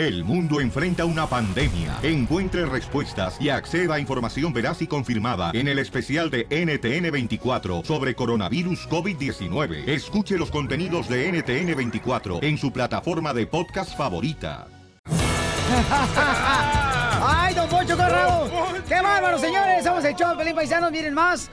El mundo enfrenta una pandemia. Encuentre respuestas y acceda a información veraz y confirmada en el especial de NTN24 sobre coronavirus COVID-19. Escuche los contenidos de NTN24 en su plataforma de podcast favorita. ¡Ay, don Poncho Corrado! ¡Qué bárbaro, señores! Somos el show Pelín Paisanos, miren más.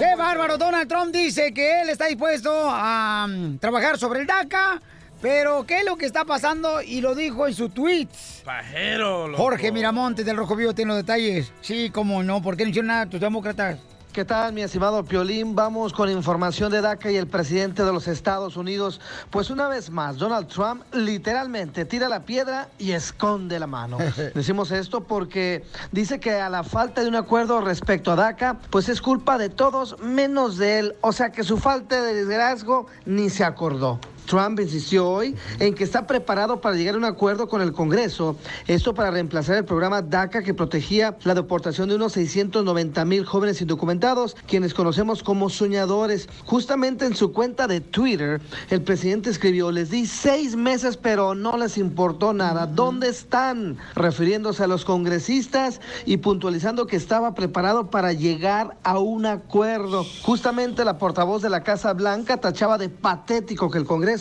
¡Qué bárbaro! Donald Trump dice que él está dispuesto a mm, trabajar sobre el DACA, pero ¿qué es lo que está pasando? Y lo dijo en su tweet. Pajero, loco. Jorge Miramontes del Rojo Vivo tiene los detalles. Sí, cómo no, ¿por qué no hicieron nada tus demócratas? ¿Qué tal, mi estimado Piolín? Vamos con información de DACA y el presidente de los Estados Unidos. Pues una vez más, Donald Trump literalmente tira la piedra y esconde la mano. Decimos esto porque dice que a la falta de un acuerdo respecto a DACA, pues es culpa de todos menos de él. O sea que su falta de liderazgo ni se acordó. Trump insistió hoy en que está preparado para llegar a un acuerdo con el Congreso, esto para reemplazar el programa DACA que protegía la deportación de unos 690 mil jóvenes indocumentados, quienes conocemos como soñadores. Justamente en su cuenta de Twitter, el presidente escribió, les di seis meses pero no les importó nada. ¿Dónde están? Refiriéndose a los congresistas y puntualizando que estaba preparado para llegar a un acuerdo. Justamente la portavoz de la Casa Blanca tachaba de patético que el Congreso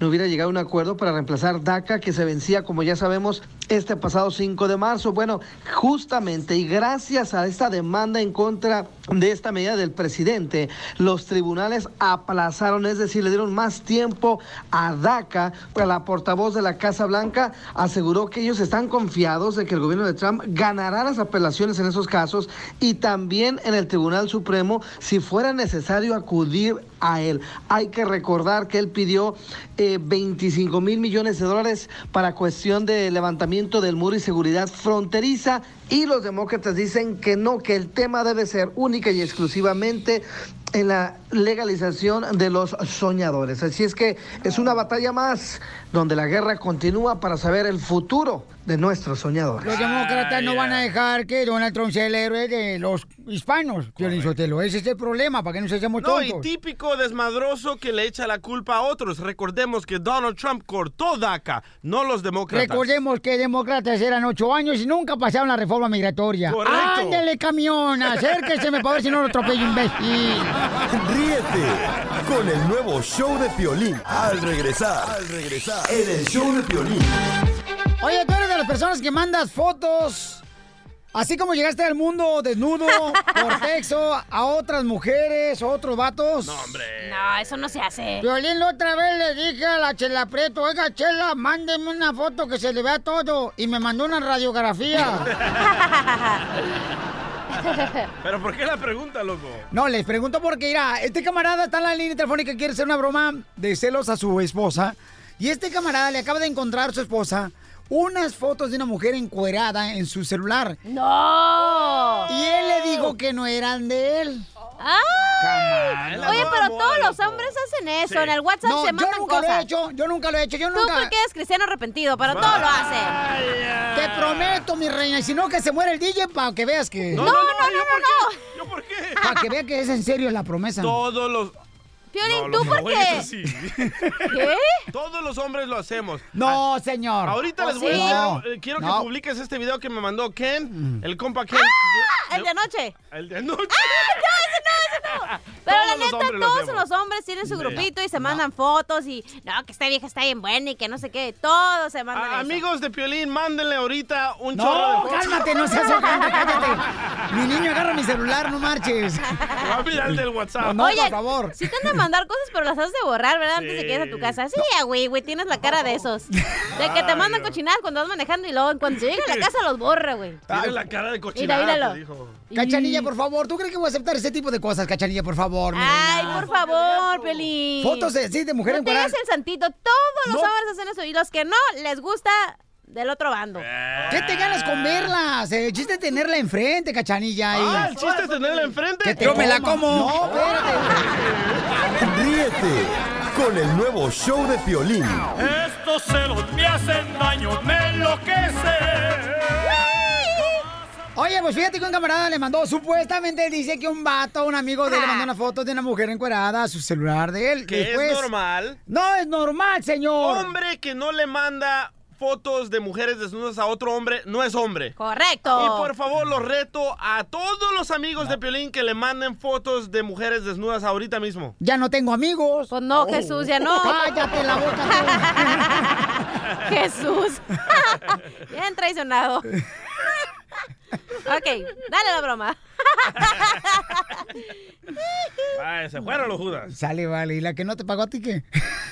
no hubiera llegado a un acuerdo para reemplazar DACA que se vencía, como ya sabemos, este pasado 5 de marzo. Bueno, justamente y gracias a esta demanda en contra de esta medida del presidente, los tribunales aplazaron, es decir, le dieron más tiempo a DACA. La portavoz de la Casa Blanca aseguró que ellos están confiados de que el gobierno de Trump ganará las apelaciones en esos casos y también en el Tribunal Supremo si fuera necesario acudir a él. Hay que recordar que él pidió eh, 25 mil millones de dólares para cuestión de levantamiento del muro y seguridad fronteriza y los demócratas dicen que no, que el tema debe ser única y exclusivamente en la legalización de los soñadores. Así es que es una batalla más donde la guerra continúa para saber el futuro de nuestros soñadores. Los demócratas no van a dejar que Donald Trump sea el héroe de los hispanos, Piolín Sotelo. Ese es el problema, para que no se No, tontos. y típico desmadroso que le echa la culpa a otros. Recordemos que Donald Trump cortó DACA, no los demócratas. Recordemos que demócratas eran ocho años y nunca pasaron la reforma migratoria. Correcto. Ándele, camión, acérqueseme para ver si no lo atropello, imbécil. Ríete con el nuevo show de Piolín. Al regresar, al regresar, en el show de Piolín. Oye, tú eres de las personas que mandas fotos, así como llegaste al mundo desnudo, por texto, a otras mujeres o otros vatos. No, hombre. No, eso no se hace. Violín, la otra vez le dije a la Chela Prieto, oiga, Chela, mándeme una foto que se le vea todo. Y me mandó una radiografía. ¿Pero por qué la pregunta, loco? No, les pregunto porque, mira, este camarada está en la línea telefónica, quiere hacer una broma de celos a su esposa. Y este camarada le acaba de encontrar a su esposa unas fotos de una mujer encuerada en su celular. ¡No! Y él le dijo que no eran de él. ¡Ay! Oye, pero todos los hombres hacen eso. En el WhatsApp No, se yo mandan nunca lo he cosas. hecho, yo nunca lo he hecho, yo Tú nunca- porque eres cristiano arrepentido, pero todo lo hacen. Te prometo, mi reina, y si no, que se muera el DJ para que veas que... No, no, no, no, no. ¿Yo por qué? Para que vea que es en serio la promesa. Todos los... Piolín, No, ¿tú por qué? así. ¿Qué? Todos los hombres lo hacemos. No, señor. Ahorita ¿Oh, les voy sí? a No, eh, quiero no. que publiques este video que me mandó Ken, el compa Ken. ¡Ah! El de anoche. El de anoche. ¡Ah! Pero Todos la neta, todos los hombres tienen su grupito y se mandan fotos y no, que esta vieja está bien buena y que no sé qué. Todos se mandan Ah, eso. amigos de Piolín, mándenle ahorita un chorro de No, fotos. cálmate, no seas ojante, cállate. Mi niño agarra mi celular, no marches. Va a mirar el del WhatsApp. No, Oye, por favor. Si te han de mandar cosas, pero las has de borrar, ¿verdad? Antes de que llegues a tu casa. Sí, güey, güey, tienes la cara de esos. De que te mandan cochinadas cuando vas manejando y luego en cuando llega a la casa los borra, güey. Tiene la cara de Mira, cochinada, míralo. te dijo. Cachanilla, por favor, ¿tú crees que voy a aceptar ese tipo de cosas, Cachanilla, por favor? mi Ay, reina? por favor, Pelín. Fotos de, sí, de mujer No te hagas el santito. Todos los No. hombres hacen eso. Y los que no, les gusta del otro bando. ¿Qué te ganas con verlas? El chiste es tenerla enfrente, Cachanilla. Ah, el chiste es tenerla enfrente. Que te Yo me la como. No, espérate. Ríete con el nuevo show de Piolín. Estos celos me hacen daño, me enloquece. Oye, pues fíjate que un camarada le mandó, supuestamente dice que un vato, un amigo de él, le mandó una foto de una mujer encuerada a su celular de él. Que es normal. No es normal, señor. Hombre que no le manda fotos de mujeres desnudas a otro hombre, no es hombre. Correcto. Y por favor, los reto a todos los amigos de Piolín que le manden fotos de mujeres desnudas ahorita mismo. Ya no tengo amigos. Pues no, Jesús, ya no. Cállate la boca. Jesús. Bien traicionado. Ok, dale la broma. Se fueron los Judas. Sale, vale. ¿Y la que no te pagó a ti qué?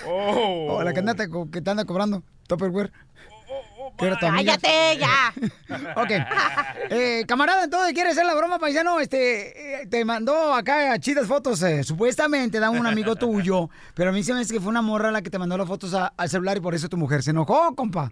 Oh. O la que, anda te, que te anda cobrando. Tu amiga. Cállate, ya. Ok. Eh, camarada, entonces, ¿quieres hacer la broma, paisano? Este, eh, te mandó acá chidas fotos, eh, supuestamente da un amigo tuyo, pero a mí se me hace que fue una morra la que te mandó las fotos a- al celular y por eso tu mujer se enojó, compa.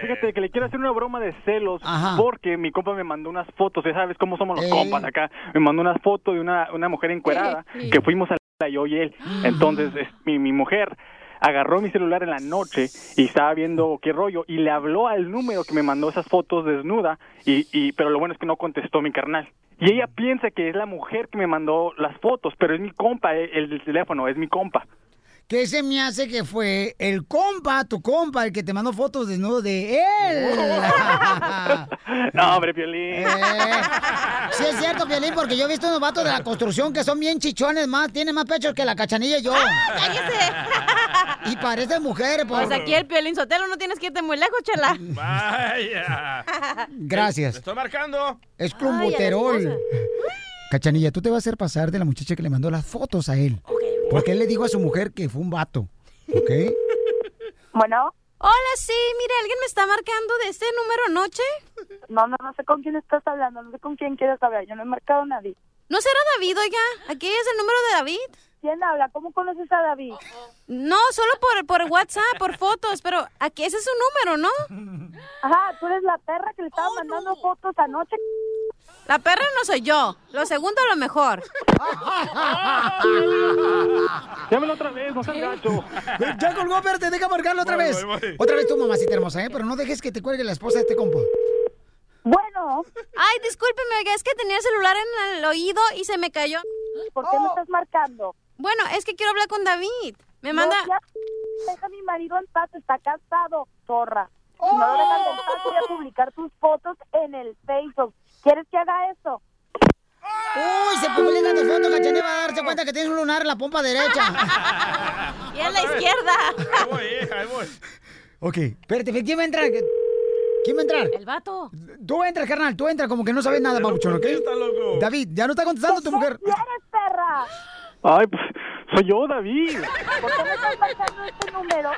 Fíjate que le quiero hacer una broma de celos Ajá. porque mi compa me mandó unas fotos, ya sabes cómo somos los Eh. compas acá. Me mandó unas fotos de una, una mujer encuerada Sí. que fuimos a la yo y él. Entonces es- mi, mi mujer agarró mi celular en la noche y estaba viendo qué rollo y le habló al número que me mandó esas fotos desnuda y, y pero lo bueno es que no contestó mi carnal. Y ella piensa que es la mujer que me mandó las fotos, pero es mi compa, eh, el, el teléfono es mi compa. Que se me hace que fue el compa, tu compa, el que te mandó fotos desnudo de él. No, hombre, Piolín. Eh, sí es cierto, Piolín, porque yo he visto unos vatos de la construcción que son bien chichones más, tienen más pechos que la cachanilla y yo. Cállese. Y parecen mujeres, pues. Pues aquí el Piolín Sotelo no tienes que irte muy lejos, chela. Vaya. Gracias. Le estoy marcando. Es clumbuterol. Cachanilla, tú te vas a hacer pasar de la muchacha que le mandó las fotos a él. Porque él le dijo a su mujer que fue un vato. ¿Ok? Bueno, Hola, sí, mire, ¿alguien me está marcando de este número anoche? no, no, no sé con quién estás hablando, no sé con quién quieres hablar, yo no he marcado a nadie. ¿No será David, oiga? ¿Aquí es el número de David? ¿Quién habla? ¿Cómo conoces a David? No, solo por, por WhatsApp, por fotos, pero aquí ese es su número, ¿no? Ajá, tú eres la perra que le estaba mandando fotos anoche. La perra no soy yo. Lo segundo, lo mejor. Llámelo otra vez, no seas gacho. Ya colgó, espérate, deja marcarlo otra Voy, vez. voy, voy. Otra vez tu mamacita hermosa, ¿eh? Pero no dejes que te cuelgue la esposa de este compa. Bueno, Ay, discúlpeme, oiga, es que tenía el celular en el oído y se me cayó. ¿por qué me estás marcando? Bueno, es que quiero hablar con David. Me manda... No, ya, deja a mi marido en paz, está casado, zorra. Si no lo dejas en paz, voy a publicar tus fotos en el Facebook. ¿Quieres que haga eso? Uy, se publica tu foto, Cachanilla va a darse cuenta que tienes un lunar en la pompa derecha. Y a la izquierda. Ahí voy, eh, ahí voy. ok, espérate, ¿quién va a entrar? ¿Quién va a entrar? El vato. Tú entras, carnal, tú entras como que no sabes nada, Pabuchón, ¿ok? Loco. David, ya no está contestando tu mujer. ¿Qué quieres, perra? Ay, pues soy yo, David. ¿Por qué me estás marcando este número?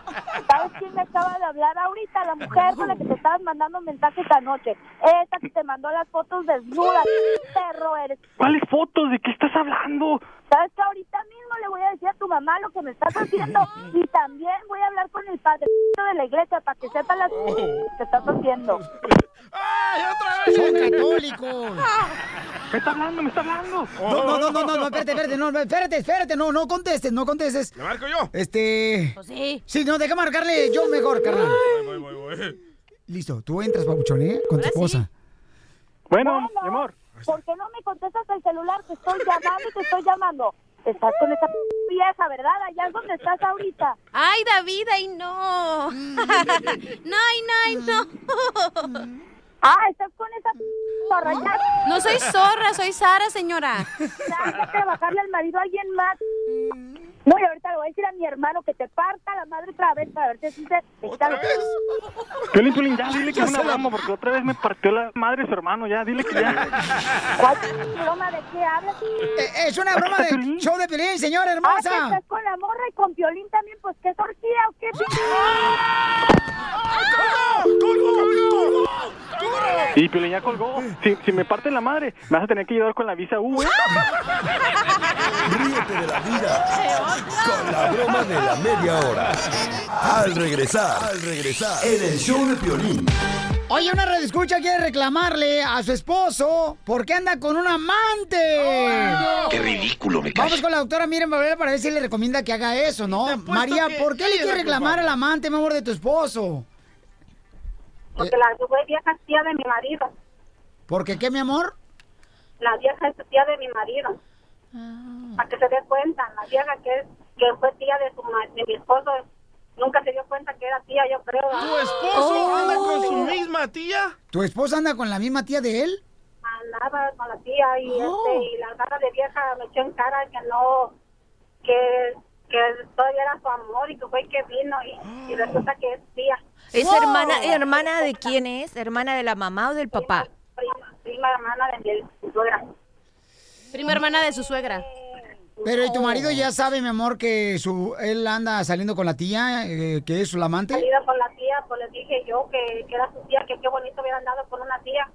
¿Sabes quién me acaba de hablar ahorita? La mujer con la que te estabas mandando mensajes anoche. Esa que te mandó las fotos desnudas. Perro eres. ¿Cuáles fotos? ¿De qué estás hablando? ¿Sabes que ahorita mismo le voy a decir a tu mamá lo que me estás haciendo? Y también voy a hablar con el padre de la iglesia para que sepa las que estás haciendo. ¡Ay, otra vez! Son católicos. ¿Me está hablando? ¿Me está hablando? No, no, no, no, no, no, espérate, espérate, no, espérate, espérate, no, no contestes, no contestes. ¿Le marco yo? Este. Pues sí. Sí, no, deja marcarle yo mejor, carnal. Voy, voy, voy, voy. Listo, tú entras, Pabuchón, ¿eh? Con tu sí. esposa. Bueno, Bueno, mi amor. ¿por qué no me contestas el celular? Te estoy llamando y te estoy llamando. Estás con esa vieja, ¿verdad? Allá es donde estás ahorita. Ay, David, ay, no. No, ay, no, ay, no. Ah, estás con esa zorra. Ya, No soy zorra, soy Sara, señora. ya, déjate de bajarle al marido a alguien más. No, y ahorita le voy a decir a mi hermano que te parta la madre otra vez para ver si se quita lo- Piolín, Piolín, ya dile que es una broma porque otra vez me partió la madre su hermano. Ya, dile que ya. ¿Cuál broma de qué hablas? Eh, es una broma está de Piolín. show de Pelín, señora Ah, hermosa. estás con la morra y con violín también, pues qué torcida o qué. Y Piolín ya colgó. Si, si me parten la madre, me vas a tener que llevar con la visa U, ¿eh? Ríete de la vida con la broma de la media hora. Al regresar, al regresar, en el show de Piolín. Oye, una red escucha quiere reclamarle a su esposo porque anda con un amante. Qué ridículo me cae. Vamos con la doctora Miren Valera para ver si le recomienda que haga eso, ¿no? María, ¿por qué le ella es quiere la reclamar al amante, mi amor, de tu esposo? Porque la güey vieja es tía de mi marido. ¿Porque qué, mi amor? La vieja es tía de mi marido. Para que se dé cuenta, la vieja que es que fue tía de, su, de mi esposo nunca se dio cuenta que era tía, yo creo. ¿Tu esposo anda con su misma tía? ¿Tu esposa anda con la misma tía de él? Andaba con la tía y, Oh. este, y la cara de vieja me echó en cara que no, que, que todavía era su amor y que fue que vino y, y resulta que es tía. ¿Es Wow. hermana, hermana de quién es? ¿Hermana de la mamá o del papá? Prima, prima hermana de mi suegra. Prima hermana de su suegra. Pero ¿y tu marido ya sabe, mi amor, que su él anda saliendo con la tía, eh, que es su amante? Salida con la tía, pues les dije yo que, que era su tía, que qué bonito hubiera andado con una tía,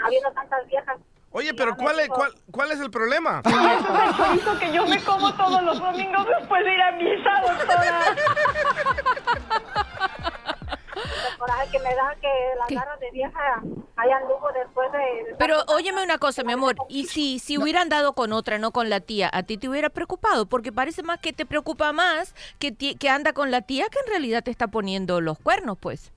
habiendo tantas viejas. Oye, pero ¿cuál es, cuál, cuál es el problema? chorizo que yo me como todos los domingos después de ir a misa, doctora. El coraje que me da que las garras de vieja hayan anduvo después de... Pero óyeme una cosa, mi amor, y si, si hubieran dado con otra, no con la tía, ¿a ti te hubiera preocupado? Porque parece más que te preocupa más que, que anda con la tía que en realidad te está poniendo los cuernos, pues.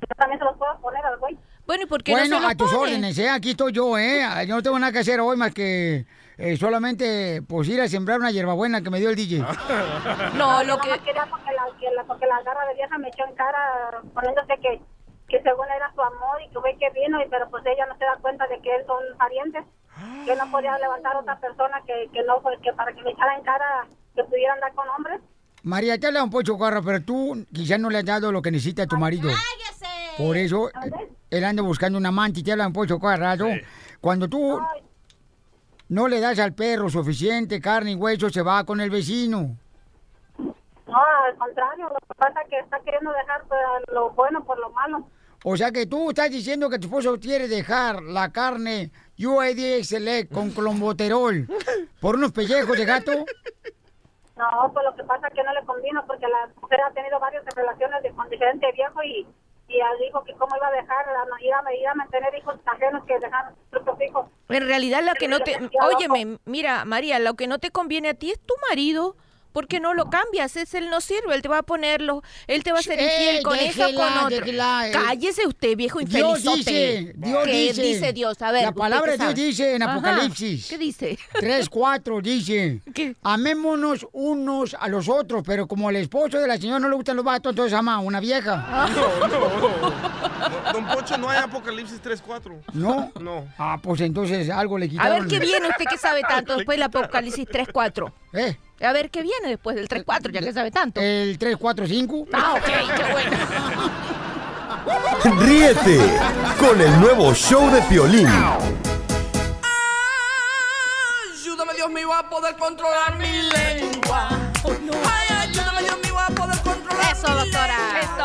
Yo también se los puedo poner al güey. Bueno, ¿y por qué Bueno, no se los a tus pone? órdenes, ¿eh? Aquí estoy yo, ¿eh? Yo no tengo nada que hacer hoy más que eh, solamente pues ir a sembrar una hierbabuena que me dio el DJ. No, lo nomás quería porque la, que la- porque la garra de vieja me echó en cara poniéndose que, que según era su amor y que fue que vino, y pero pues ella no se da cuenta de que son parientes, que no podía levantar otra persona que, que no fue, que para que me echara en cara que pudiera andar con hombres. María, te habla un pocho carro, pero tú quizás no le has dado lo que necesita a tu marido. Por eso él anda buscando un amante y te habla un pocho carrado. Cuando tú no le das al perro suficiente carne y hueso, se va con el vecino. No, al contrario, lo que pasa es que está queriendo dejar pues, lo bueno por lo malo. O sea que tú estás diciendo que tu esposo quiere dejar la carne UAD Select con clomboterol por unos pellejos de gato. No, pues lo que pasa es que no le convino porque la mujer ha tenido varias relaciones de, con diferentes viejos y, y dijo que cómo iba a dejar, iba, iba a mantener hijos ajenos que dejaron sus hijos. En realidad lo que no te... Óyeme, mira, María, lo que no te conviene a ti es tu marido. ¿Por qué no lo cambias? Es él no sirve, él te va a ponerlo, él te va a hacer infiel Ey, con eso o déjela, con otro. déjela, eh. Cállese usted, viejo Dios infelizote. dice, Dios ¿Qué dice. dice Dios? A ver, La ¿usted palabra qué de Dios dice en Ajá. Apocalipsis. ¿Qué dice? 3, 4 dice, amémonos unos a los otros, pero como el esposo de la señora no le gustan los vatos, entonces ama a una vieja. No, no. Don Pocho, no hay Apocalipsis 3.4. ¿No? No. Ah, pues entonces algo le A quitaron. ver qué viene usted que sabe tanto después del Apocalipsis 3-4. ¿Eh? A ver qué viene después del 3-4, ya que sabe tanto. El 3, 4, 5. Ah, ok, qué bueno. Ríete con el nuevo show de Piolín. Ayúdame, Dios mío, a poder controlar mi lengua. Ay, ayúdame, Eso, doctora.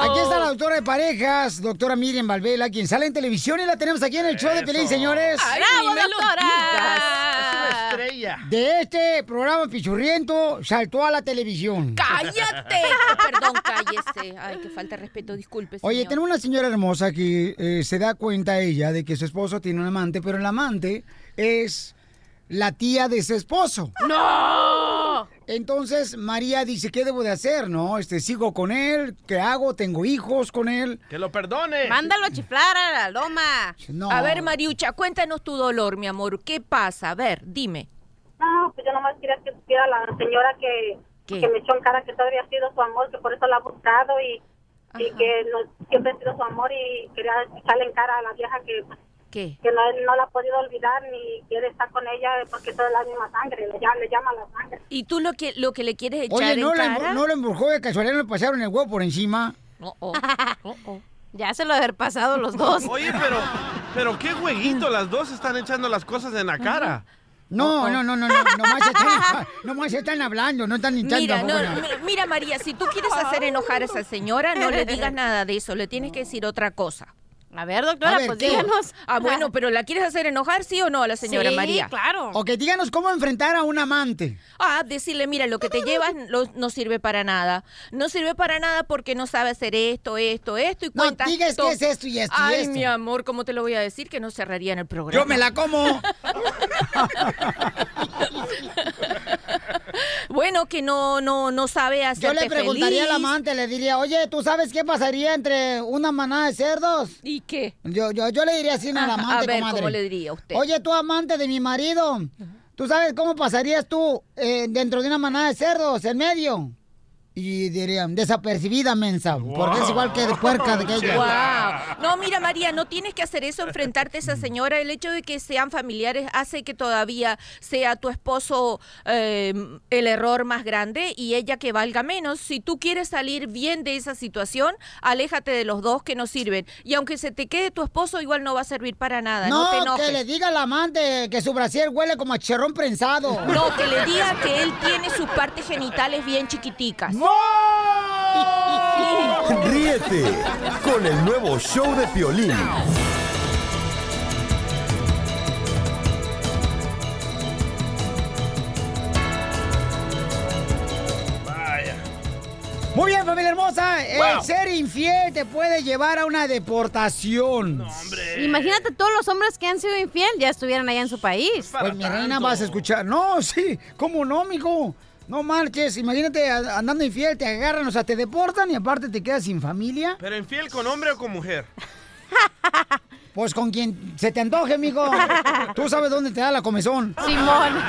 Aquí está la doctora de parejas, doctora Miriam Valvela, quien sale en televisión y la tenemos aquí en el show de Pelín, señores. Ay, ¡Bravo, ni me lo doctora! Estrella. De este programa pichurriento saltó a la televisión. ¡Cállate! Perdón, cállese. Ay, que falta de respeto, disculpe. Oye, señor. tenemos una señora hermosa que eh, se da cuenta ella de que su esposo tiene un amante, pero el amante es la tía de su esposo. ¡No! Entonces María dice, ¿qué debo de hacer? ¿No? Este, sigo con él, ¿qué hago? Tengo hijos con él. Que lo perdone. Mándalo a chiflar a la loma. No. A ver, Mariucha, cuéntanos tu dolor, mi amor. ¿Qué pasa? A ver, dime. No, pues yo nomás quería que supiera la señora que, ¿Qué? que me echó en cara que todavía ha sido su amor, que por eso la ha buscado y, y que no, siempre ha sido su amor y quería echarle en cara a la vieja que, ¿Qué? que no, no la ha podido olvidar ni quiere estar con ella porque toda la misma sangre, le, llama- le llama la sangre. ¿Y tú lo que, lo que le quieres echar Oye, ¿no, en le, cara? no lo embrujó de casualidad, no le pasaron el huevo por encima. Oh, oh. Oh, oh. Ya se lo haber pasado los dos. Oye, pero, pero qué jueguito, las dos están echando las cosas en la cara. No, no, no, no, no, nomás están, nomás están hablando, no están echando Mira, no, afuera. mira, mira, María, si tú quieres hacer enojar a esa señora, no le digas nada de eso, le tienes que decir otra cosa. A ver, doctora, A ver, pues ¿qué? díganos. Ah, bueno, pero ¿la quieres hacer enojar, sí o no, a la señora sí, María? claro. Ok, díganos cómo enfrentar a un amante. Ah, decirle, mira, lo que te llevas lo- no sirve para nada. No sirve para nada porque no sabe hacer esto, esto, esto y No, cuenta. digas to- qué es esto y esto y Ay, esto. mi amor, ¿cómo te lo voy a decir? Que no cerraría en el programa. Yo me la como. Bueno, que no, no, no sabe Yo hacerte le preguntaría feliz. al amante, le diría, oye, ¿tú sabes qué pasaría entre una manada de cerdos? ¿Y qué? Yo, yo, yo le diría así al amante, a ver, comadre. ¿cómo le diría usted? Oye, tú amante de mi marido, ¿tú sabes cómo pasarías tú eh, dentro de una manada de cerdos, en medio? Y dirían, desapercibida, mensa. Porque es igual que de puerca de aquella. Wow. No, mira, María, no tienes que hacer eso, enfrentarte a esa señora. El hecho de que sean familiares hace que todavía sea tu esposo eh, el error más grande y ella que valga menos. Si tú quieres salir bien de esa situación, aléjate de los dos que no sirven. Y aunque se te quede tu esposo, igual no va a servir para nada. No, No, te enojes. que le diga al amante que su brasier huele como a chicharrón prensado. No, que le diga que él tiene sus partes genitales bien chiquiticas. Ríete con el nuevo show de Piolín. Muy bien, familia hermosa. El ser infiel te puede llevar a una deportación. Imagínate todos los hombres que han sido infiel ya estuvieran allá en su país. Pues mi reina vas a escuchar. No, sí, ¿cómo no, mijo? No marches, imagínate andando infiel, te agarran, o sea, te deportan y aparte te quedas sin familia. ¿Pero infiel con hombre o con mujer? Pues con quien se te antoje, mijo. Tú sabes dónde te da la comezón. Simón.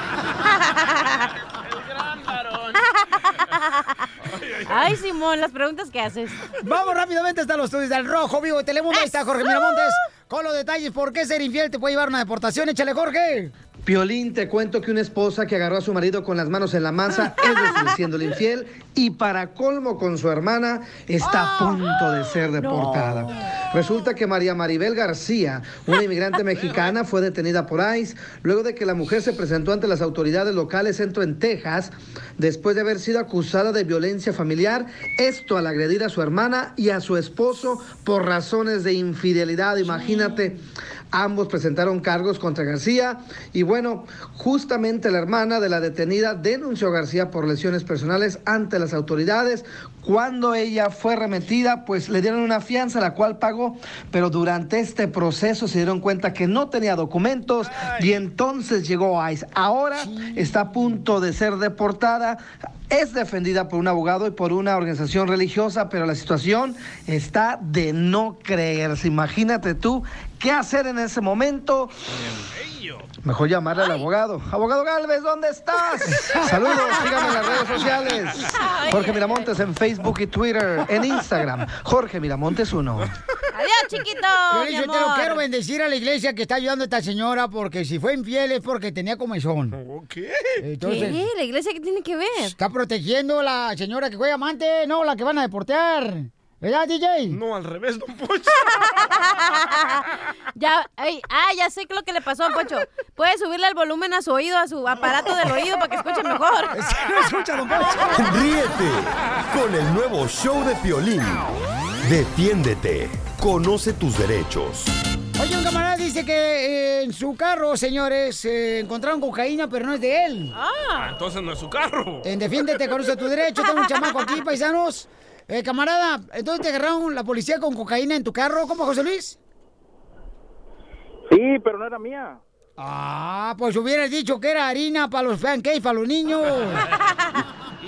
Ay, Simón, las preguntas que haces. Vamos rápidamente hasta los estudios del Rojo Vivo de Telemundo. Ahí está Jorge Miramontes con los detalles. ¿Por qué ser infiel te puede llevar a una deportación? Échale, Jorge. Piolín, te cuento que una esposa que agarró a su marido con las manos en la masa, es decir, siéndole infiel, y para colmo con su hermana, está a punto de ser deportada. Resulta que María Maribel García, una inmigrante mexicana, fue detenida por ICE luego de que la mujer se presentó ante las autoridades locales centro en Texas, después de haber sido acusada de violencia familiar, esto al agredir a su hermana y a su esposo por razones de infidelidad, imagínate. Ambos presentaron cargos contra García y bueno, justamente la hermana de la detenida denunció a García por lesiones personales ante las autoridades. Cuando ella fue remetida, pues le dieron una fianza, la cual pagó, pero durante este proceso se dieron cuenta que no tenía documentos y entonces llegó ICE. Ahora está a punto de ser deportada. Es defendida por un abogado y por una organización religiosa, pero la situación está de no creerse. Imagínate tú qué hacer en ese momento. Mejor llamarle al abogado. Abogado Galvez, ¿dónde estás? Saludos, síganme en las redes sociales. Jorge Miramontes en Facebook y Twitter, en Instagram. Jorge Miramontes 1. Adiós, chiquito. Mi yo te lo quiero bendecir a la iglesia que está ayudando a esta señora porque si fue infiel es porque tenía comezón. ¿Qué? Entonces, ¿Qué? ¿La iglesia qué tiene que ver? Está protegiendo a la señora que juega amante, no, la que van a deportear. ¿Verdad, DJ? No, al revés, don Poncho. Ya, ay, ah, ya sé lo que le pasó a Poncho. Puede subirle el volumen a su oído, a su aparato del oído para que escuche mejor. no escucha, don Poncho. Ríete con el nuevo show de Piolín. Defiéndete. Conoce tus derechos. Oye, un camarada dice que eh, en su carro, señores, eh, encontraron cocaína, pero no es de él. Ah, entonces no es su carro. En Defiéndete, conoce tu derecho. Tengo un chamaco aquí, paisanos. Eh, camarada, entonces te agarraron la policía con cocaína en tu carro. ¿Cómo, José Luis? Sí, pero no era mía. Ah, pues hubieras dicho que era harina para los pancakes, para los niños.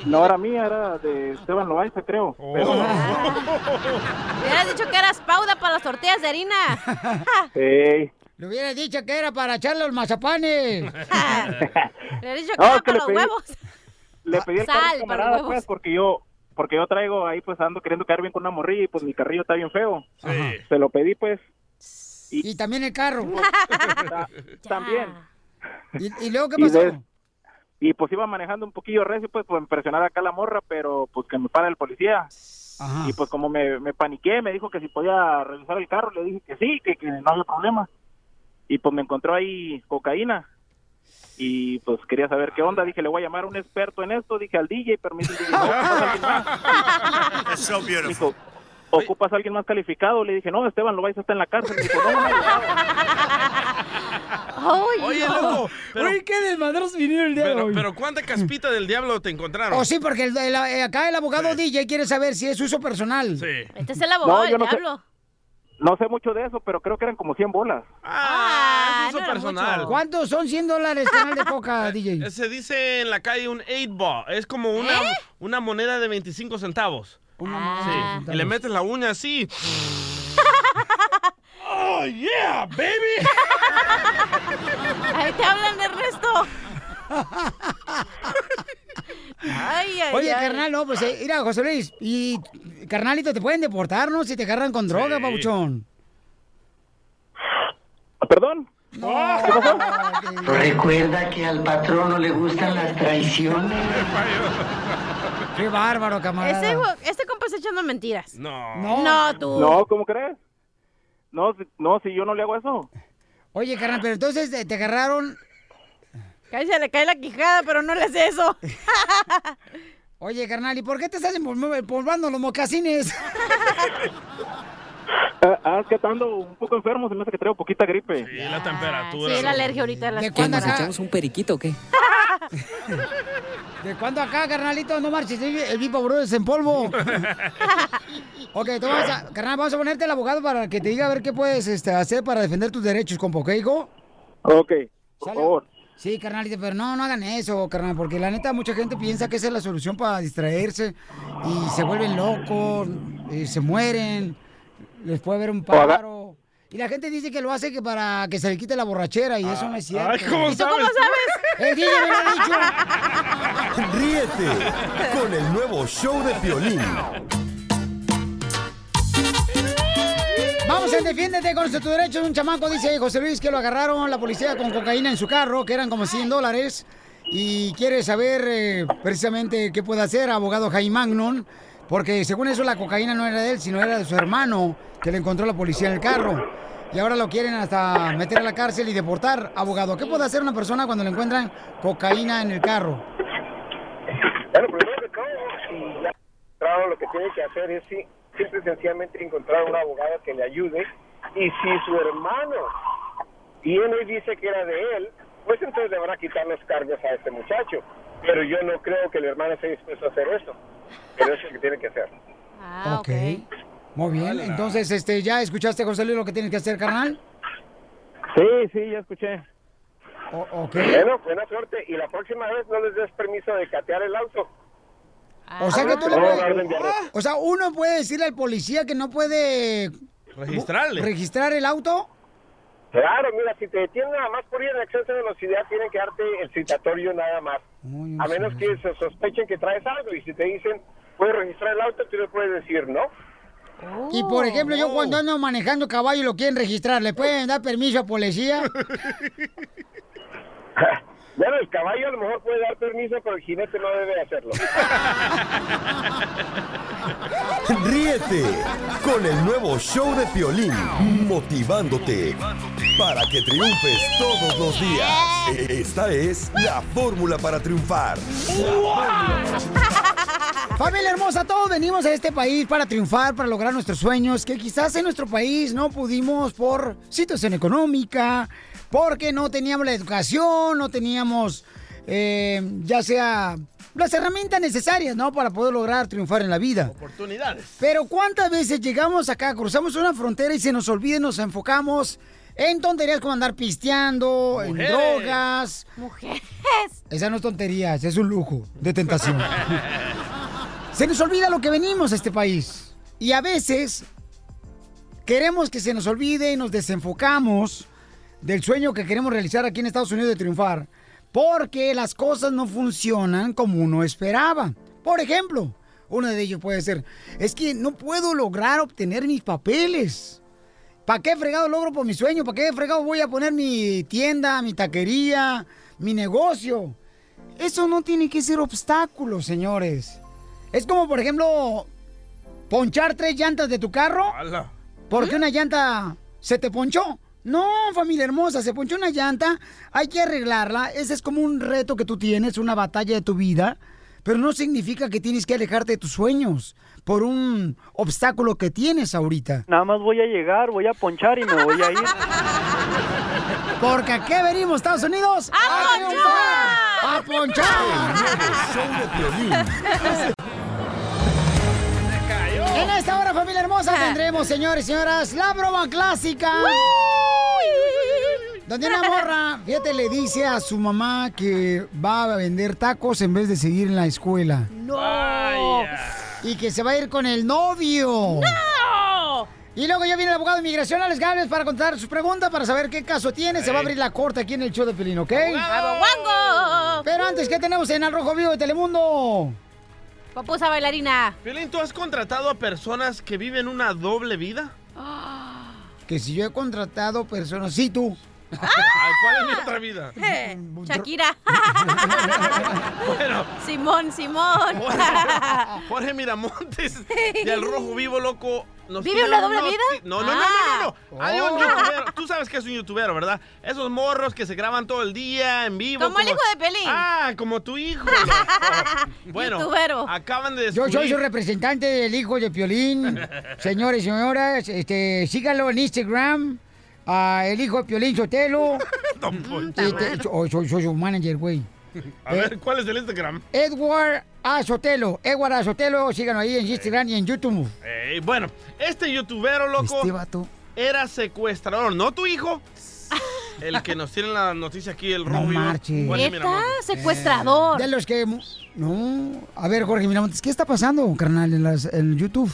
No era mía, era de Esteban Loaiza, creo. Pero, Hubieras dicho que eras pauda para las tortillas de harina. Ey. Le hubieras dicho que era para echarle los mazapanes. Le hubieras dicho que No, era que para le los pedí- huevos. le pedí el Sal camarada, huevos. pues, porque yo, porque yo traigo ahí, pues, ando queriendo quedar bien con una morrilla y, pues, mi carrillo está bien feo. Se lo pedí, pues, Y también el carro. también. ¿Y, y luego qué Y pasó? de- Y, pues, iba manejando un poquillo recio, pues, por impresionar acá a la morra, pero, pues, que me para el policía. Y, pues, como me, me paniqué, me dijo que si podía revisar el carro, le dije que sí, que, que no había problema. Y, pues, me encontró ahí cocaína. Y, pues, quería saber qué onda. Dije, le voy a llamar a un experto en esto. Dije al DJ, permiso. Dije, "¿No ocupas a alguien más?" It's so. Dijo, ¿ocupas a alguien más calificado? Le dije, no, Esteban, lo vais a estar en la cárcel. Dijo, no, no, no. Oye, loco. Pero, Oye, qué desmadrosos vinieron el día de pero, hoy. pero ¿cuánta caspita del diablo te encontraron? Oh, sí, porque el- el- acá el abogado DJ quiere saber si es uso personal. Sí. Este es el abogado No, del no sé. No sé mucho de eso, pero creo que eran como 100 bolas. Ah, es no uso era personal. ¿Cuántos son 100 dólares canal de coca, DJ? Se dice en la calle un 8 ball. Es como una, ¿Eh? una moneda de 25 centavos. Ah. Sí. Y le metes la uña así. oh, yeah, baby. Ahí te hablan, Ay, ay, Oye, ay. carnal, no, pues, eh, mira, José Luis, y carnalito, te pueden deportar, ¿no? Si te agarran con droga, pabuchón. ¿Perdón? Recuerda que al patrón no le gustan las traiciones. Qué bárbaro, camarada. Este compa está echando mentiras. No. No, tú. No, ¿cómo crees? No, si- no, si yo no le hago eso. Oye, carnal, pero entonces eh, te agarraron... Casi se le cae la quijada, pero no le hace eso. Oye, carnal, ¿y por qué te estás empolv- empolvando los mocasines? Ah, ah, es que ando un poco enfermo, se me hace que traigo poquita gripe. Sí, la temperatura. Sí, la alergia ahorita. de las ¿De cuándo acá? un periquito o qué? ¿De cuándo acá, carnalito? No marches, el Vipa Brothers en polvo. ok, tú vas a, carnal, vamos a ponerte el abogado para que te diga a ver qué puedes este, hacer para defender tus derechos, compa, ¿ok, hijo? Ok, por Sale. favor. Sí, carnalito, pero no, no hagan eso, carnal, porque la neta mucha gente piensa que esa es la solución para distraerse y se vuelven locos, se mueren, les puede haber un paro. Y la gente dice que lo hace que para que se le quite la borrachera y eso no es cierto. Ay, ¿cómo ¿Y tú cómo sabes? El DJ me lo ha dicho. Ríete con el nuevo show de Piolín. Vamos en Defiéndete con tu derecho. Un chamaco dice José Luis que lo agarraron la policía con cocaína en su carro, que eran como 100 dólares. Y quiere saber eh, precisamente qué puede hacer, abogado Jaime Magnon. Porque según eso la cocaína no era de él, sino era de su hermano, que le encontró la policía en el carro. Y ahora lo quieren hasta meter a la cárcel y deportar. Abogado, ¿qué puede hacer una persona cuando le encuentran cocaína en el carro? Bueno, primero que todo, si ya lo que tiene que hacer es sí, simple y sencillamente encontrar un abogado que le ayude. Y si su hermano viene y dice que era de él, pues entonces le van a quitar los cargos a este muchacho. Pero yo no creo que el hermano esté dispuesto a hacer eso. Pero eso es lo que tiene que hacer. Ah, ok. Muy bien. Entonces, este, ¿ya escuchaste, José Luis, lo que tienes que hacer, carnal? Sí, sí, ya escuché. ok. Bueno, buena suerte. Y la próxima vez no les des permiso de catear el auto. O sea que tú le puedes-. O sea, uno puede decirle al policía que no puede Registrarle. registrar el auto. Claro, mira, si te detienen nada más por ir en exceso de velocidad, tienen que darte el citatorio nada más. A menos que se sospechen que traes algo y si te dicen, puedes registrar el auto, tú le puedes decir no. Y por ejemplo, yo cuando ando manejando caballo y lo quieren registrar, ¿le pueden dar permiso a policía? Bueno, el caballo a lo mejor puede dar permiso, pero el jinete no debe hacerlo. Ríete con el nuevo show de Piolín, motivándote para que triunfes todos los días. Esta es la fórmula para triunfar. Familia hermosa, todos venimos a este país para triunfar, para lograr nuestros sueños, que quizás en nuestro país no pudimos por situación económica, porque no teníamos la educación, no teníamos eh, ya sea las herramientas necesarias, ¿no? Para poder lograr triunfar en la vida. Oportunidades. Pero ¿cuántas veces llegamos acá, cruzamos una frontera y se nos olvida y nos enfocamos en tonterías como andar pisteando, en drogas? Mujeres. Esa no es tontería, es un lujo de tentación. se nos olvida lo que venimos a este país. Y a veces queremos que se nos olvide y nos desenfocamos del sueño que queremos realizar aquí en Estados Unidos de triunfar. Porque las cosas no funcionan como uno esperaba. Por ejemplo, uno de ellos puede ser, es que no puedo lograr obtener mis papeles. ¿Para qué fregado logro por mi sueño? ¿Para qué fregado voy a poner mi tienda, mi taquería, mi negocio? Eso no tiene que ser obstáculo, señores. Es como, por ejemplo, ponchar tres llantas de tu carro porque una llanta se te ponchó. No, familia hermosa, se ponchó una llanta, hay que arreglarla. Ese es como un reto que tú tienes, una batalla de tu vida. Pero no significa que tienes que alejarte de tus sueños por un obstáculo que tienes ahorita. Nada más voy a llegar, voy a ponchar y me voy a ir. Porque aquí venimos, Estados Unidos, a, triunfar, a ponchar. En esta hora, familia hermosa, tendremos, señores y señoras, la broma clásica. Donde una morra, fíjate, le dice a su mamá que va a vender tacos en vez de seguir en la escuela. No. Y que se va a ir con el novio. ¡No! Y luego ya viene el abogado de inmigración, Alex Gálvez, para contestar sus preguntas, para saber qué caso tiene. Se va a abrir la corte aquí en el show de Pelín, ¿ok? ¡Aboguango! Pero antes, ¿qué tenemos en Al Rojo Vivo de Telemundo? Papusa bailarina. Piolín, ¿tú has contratado a personas que viven una doble vida? Que si yo he contratado personas, sí tú. Ay, ¿Cuál es mi otra vida? Eh, Shakira. Bueno. Simón, Simón. Jorge Miramontes del Rojo Vivo, loco. Nos ¿Vive una doble vida? No, no, no, no, no. no. Hay un Oh. youtubero. Tú sabes que es un youtubero, ¿verdad? Esos morros que se graban todo el día en vivo. Como el hijo de Pelín. Ah, como tu hijo. bueno, Youtubero. acaban de Yo soy su representante del hijo de Piolín. Señores y señoras, este, síganlo en Instagram. a el hijo de Piolín Sotelo. Este, soy, soy su manager, güey. A ver, ¿cuál es el Instagram? Edward A. Sotelo. Edward A. Sotelo, síganlo ahí en Instagram y en YouTube. Bueno, este youtubero, loco, Este vato. era secuestrador, ¿no tu hijo? El que nos tiene la noticia aquí, el No. Jorge Miramontes. secuestrador. De los que... No. A ver, Jorge Miramontes, ¿qué está pasando, carnal, en, las, en YouTube?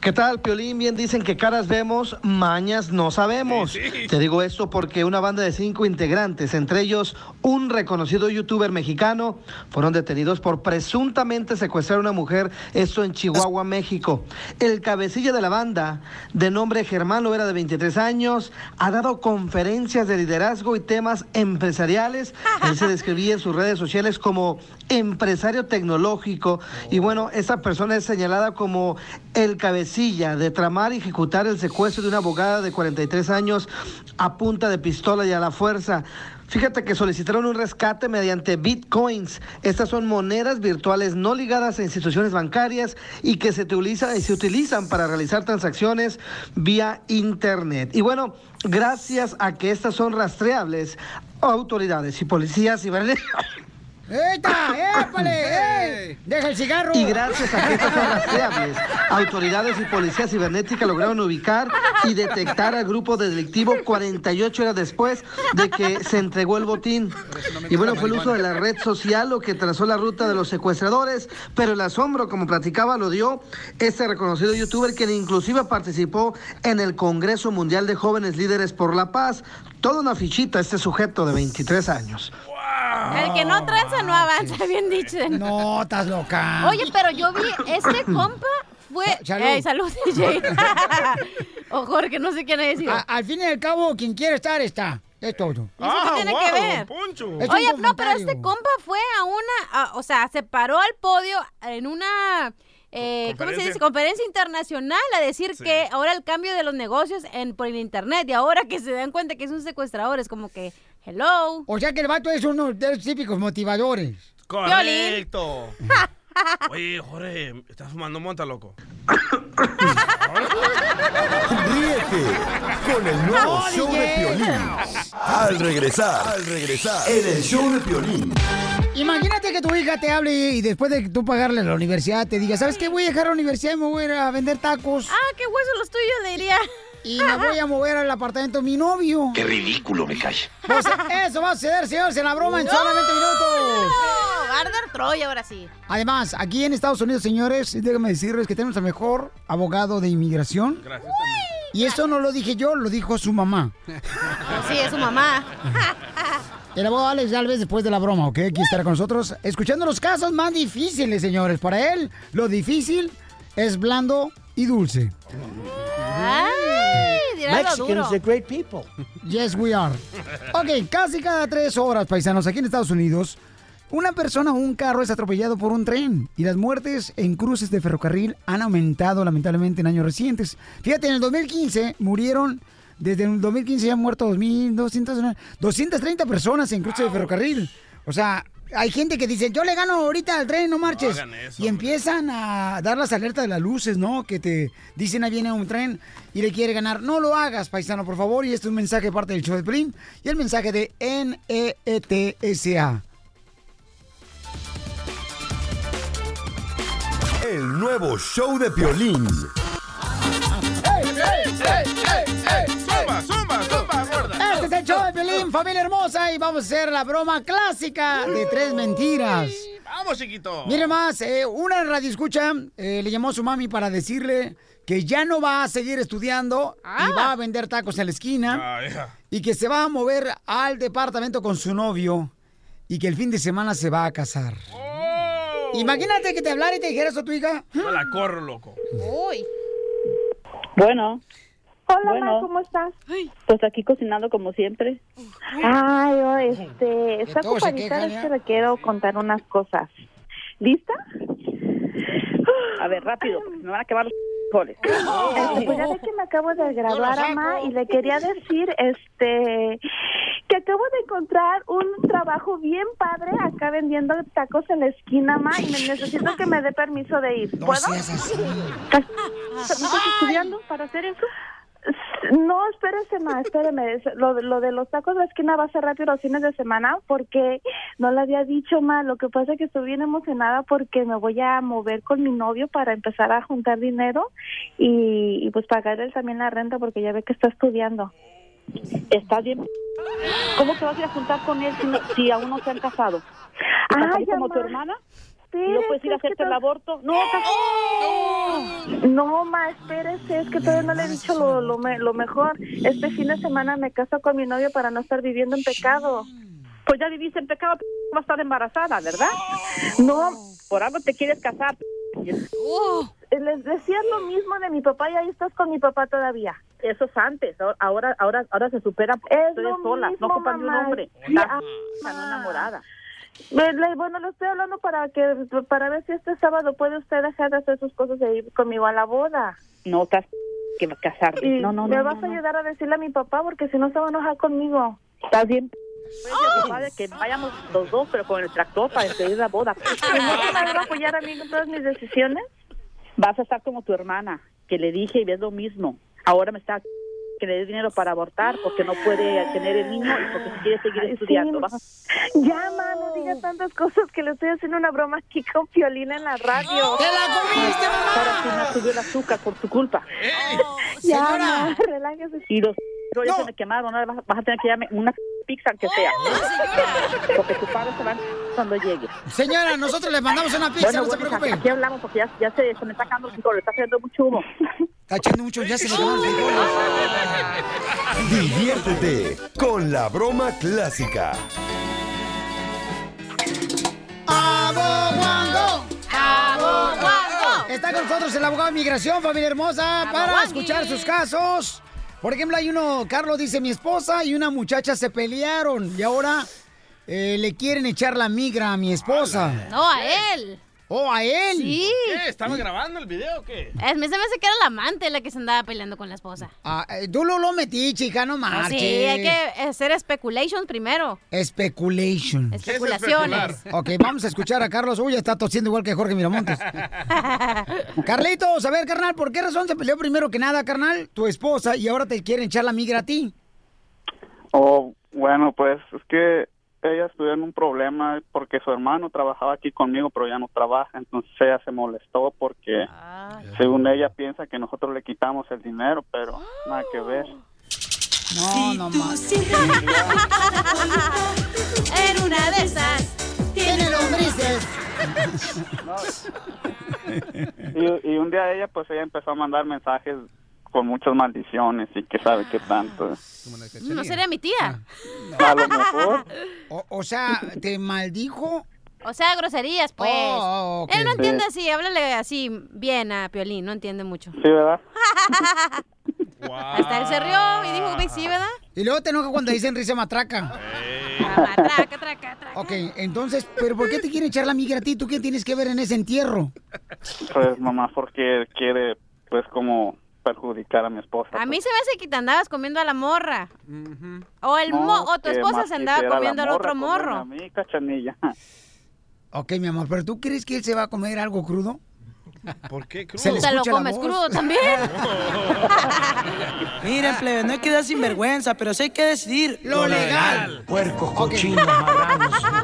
¿Qué tal, Piolín? Bien dicen que caras vemos, mañas no sabemos. Te digo esto porque una banda de cinco integrantes, entre ellos un reconocido youtuber mexicano, fueron detenidos por presuntamente secuestrar a una mujer, esto en Chihuahua, México. El cabecilla de la banda, de nombre Germán Loera, de 23 años, ha dado conferencias de liderazgo y temas empresariales. Él se describía en sus redes sociales como empresario tecnológico y bueno, esta persona es señalada como el cabecilla de tramar y ejecutar el secuestro de una abogada de 43 años a punta de pistola y a la fuerza. Fíjate que solicitaron un rescate mediante bitcoins. Estas son monedas virtuales no ligadas a instituciones bancarias y que se utilizan, y se utilizan para realizar transacciones vía internet. Y bueno, gracias a que estas son rastreables, autoridades y policías y ¡Eta! ¡Épale! ¡Eh! ¡Deja el cigarro! Y gracias a que estas son rastreables, autoridades y policía cibernética lograron ubicar y detectar al grupo delictivo 48 horas después de que se entregó el botín. Y bueno, fue el uso de la red social lo que trazó la ruta de los secuestradores, pero el asombro, como platicaba, lo dio este reconocido youtuber quien inclusive participó en el Congreso Mundial de Jóvenes Líderes por la Paz. Toda una fichita este sujeto de 23 años. El que no tranza no avanza, bien dicho. No, estás loca. Oye, pero yo vi, este compa fue... Salud. Ey, salud, DJ. o Jorge, no sé quién es. Al fin y al cabo, quien quiere estar, está. Es todo. ¿Eso qué tiene que ver? Oye, no, pero este compa fue a una, a- o sea, se paró al podio en una, eh, ¿cómo se dice? Conferencia internacional a decir Sí. que ahora el cambio de los negocios en, por el internet y ahora que se dan cuenta que es un secuestrador es como que, hello. O sea que el vato es uno de los típicos motivadores. Correcto. Oye, Jorge, estás fumando monta, loco. Ríete con el nuevo No, show de. Piolín. Al regresar, al regresar, en el show de Piolín. Imagínate que tu hija te hable y después de tú pagarle la universidad te diga, ¿sabes qué? Voy a dejar la universidad y me voy a ir a vender tacos. Ah, qué huesos los tuyos, le diría. Y me voy a mover al apartamento de mi novio. Qué ridículo me cae. Pues eso va a suceder, señores, en la broma en No. solamente minutos. Arder Troya ahora sí. Además, aquí en Estados Unidos, señores, déjame decirles que tenemos al mejor abogado de inmigración. Gracias. Y eso no lo dije yo, lo dijo su mamá. Sí, es su mamá. El abogado Alex Galvez después de la broma, ¿ok? Aquí estará con nosotros, escuchando los casos más difíciles, señores. Para él, lo difícil es blando y dulce. Ay, lo duro. great people. Yes, we are. Ok, casi cada tres horas, paisanos, aquí en Estados Unidos, una persona o un carro es atropellado por un tren y las muertes en cruces de ferrocarril han aumentado lamentablemente en años recientes. Fíjate, en el 2015 murieron, desde el 2015 ya han muerto 2.200, 230 personas en cruces de ferrocarril. O sea, hay gente que dice, yo le gano ahorita al tren, no marches. hagan eso, y empiezan a dar las alertas de las luces, ¿no? Que te dicen, ahí viene un tren y le quiere ganar. No lo hagas, paisano, por favor. Y este es un mensaje de parte del show de Pelín y el mensaje de E NEETSA. El nuevo show de Piolín. Zumba, show de Pelín, familia hermosa, y vamos a hacer la broma clásica de tres mentiras. Vamos, chiquito. Mire más, eh, una radio escucha le llamó a su mami para decirle que ya no va a seguir estudiando y va a vender tacos en la esquina Ah, y que se va a mover al departamento con su novio y que el fin de semana se va a casar. Imagínate que te hablara y te dijera eso a tu hija. Yo la corro, loco. Uy. Bueno. Hola, Bueno. Ma, ¿cómo estás? Pues aquí cocinando como siempre. Ay, oh, este, está ocupadita, es que le quiero contar unas cosas. ¿Lista? A ver, rápido, porque me van a quemar los frijoles. Este, pues ya ve que me acabo de graduar, Ama, y le quería decir, este, que acabo de encontrar un trabajo bien padre acá vendiendo tacos en la esquina, Ma, y me necesito que me dé permiso de ir. ¿Puedo? ¿Estás estudiando para hacer eso? No, espérese, ma, espéreme. Es- Lo, de- lo de los tacos de la esquina va a ser rápido los fines de semana porque no le había dicho, ma. Lo que pasa es que estoy bien emocionada porque me voy a mover con mi novio para empezar a juntar dinero y, y pues pagar él también la renta porque ya ve que está estudiando. ¿Estás bien? ¿Cómo te vas a ir a juntar con él si, no- si aún no se han casado? ¿Estás Ay, ahí como tu hermana? ¿Y Sí, no puedes ir a es que hacerte el to- aborto? No, No, ma, espérese, es que todavía no le he dicho lo, lo, me- lo mejor. Este fin de semana me caso con mi novio para no estar viviendo en pecado. Pues ya viviste en pecado, p- vas a estar embarazada, ¿verdad? No. Por algo te quieres casar. Eh, Les decía lo mismo de mi papá y ahí estás con mi papá todavía. Eso es antes, ahora ahora ahora se supera. Es Estoy lo sola, mismo, no ocupan de un hombre. Sí, Estás ah, no enamorada. Le- Bueno, le estoy hablando para que para ver si este sábado puede usted dejar de hacer sus cosas e ir conmigo a la boda. No, estás que va a casarte. Y No, no, me vas no, a ayudar a decirle a mi papá porque si no se va a enojar conmigo. Estás bien. Pues, que vayamos los dos, pero con el tractor para despedir la boda. ¿Y no te a apoyar a mí en todas mis decisiones? Vas a estar como tu hermana, que le dije y ves lo mismo. Ahora me está que le dé dinero para abortar porque no puede tener el niño y porque si quiere seguir Ay, estudiando. sí. Ya, ma, no digas tantas cosas que le estoy haciendo una broma aquí con Piolina en la radio. ¡Te la comiste, Ahora sí me subió el azúcar por tu culpa. Ya, Señora. ma, relájese. Y los pero ya se me quemaron, ahora vas, vas a tener que darme una pizza que sea. Porque tu padre se va cuando llegue. Señora, nosotros le mandamos una pizza, Bueno, no se bueno, preocupe. Aquí hablamos porque ya, ya se, se me está sacando el frijol, está haciendo mucho humo. Está echando mucho, ya se le quemaron los frijoles. Diviértete con la broma clásica. ¡Aboguango! ¡Aboguango! Está con nosotros el abogado de migración, familia hermosa, para escuchar sus casos. Por ejemplo, hay uno, Carlos dice, mi esposa y una muchacha se pelearon y ahora eh, le quieren echar la migra a mi esposa. No, a él. ¿Oh, a él? Sí. ¿Qué? ¿Estaba grabando el video o qué? Es, me se me hace que era la amante la que se andaba peleando con la esposa. Ah, eh, tú lo, lo metí, chica, no marches. Sí, hay que hacer speculations primero. Speculation. Especulaciones. Ok, vamos a escuchar a Carlos. Uy, está tosiendo igual que Jorge Miramontes. Carlitos, a ver, carnal, ¿por qué razón se peleó primero que nada, carnal, tu esposa y ahora te quieren echar la migra a ti? Oh, bueno, pues es que ella estuvo en un problema porque su hermano trabajaba aquí conmigo, pero ya no trabaja. Entonces ella se molestó porque, según ella, piensa que nosotros le quitamos el dinero, pero nada que ver. No, no más. en una de esas. Tiene lombrices. Y, y un día ella, pues ella empezó a mandar mensajes con muchas maldiciones y que sabe qué tanto. No sería mi tía. A lo mejor. O, o sea, ¿te maldijo? O sea, groserías, pues. Oh, ok. Él no Sí. entiende así, háblale así bien a Piolín, no entiende mucho. Sí, ¿verdad? Hasta él se rió y dijo que sí, ¿verdad? Y luego te enoja cuando dicen risa matraca. Matraca, traca, traca. Ok, entonces, ¿pero por qué te quieren echar la migra a ti? ¿Tú qué tienes que ver en ese entierro? Pues mamá, porque quiere, pues, como perjudicar a mi esposa. A mí se me hace que te andabas comiendo a la morra. O el No, mo o tu esposa se andaba comiendo al otro morro. A mí, cachanilla. Ok, mi amor, ¿pero tú crees que él se va a comer algo crudo? ¿Por qué crudo? Se le Te lo comes crudo también. Miren, plebe, no hay que dar sinvergüenza, pero sí hay que decidir Lo legal. Puercos, cochinos, marranos,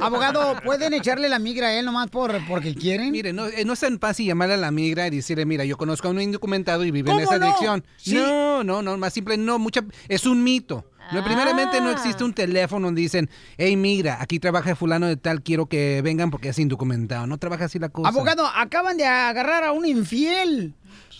Abogado, ¿pueden echarle la migra a él nomás por, porque quieren? Mire, no, eh, no es tan fácil llamarle a la migra y decirle, mira, yo conozco a un indocumentado y vive en ¿Cómo esa no? dirección. Sí. No, no, no, más simple, no, mucha, es un mito. No, primeramente no existe un teléfono donde dicen, hey, migra, aquí trabaja fulano de tal, quiero que vengan porque es indocumentado. No trabaja así la cosa. Abogado, acaban de agarrar a un infiel.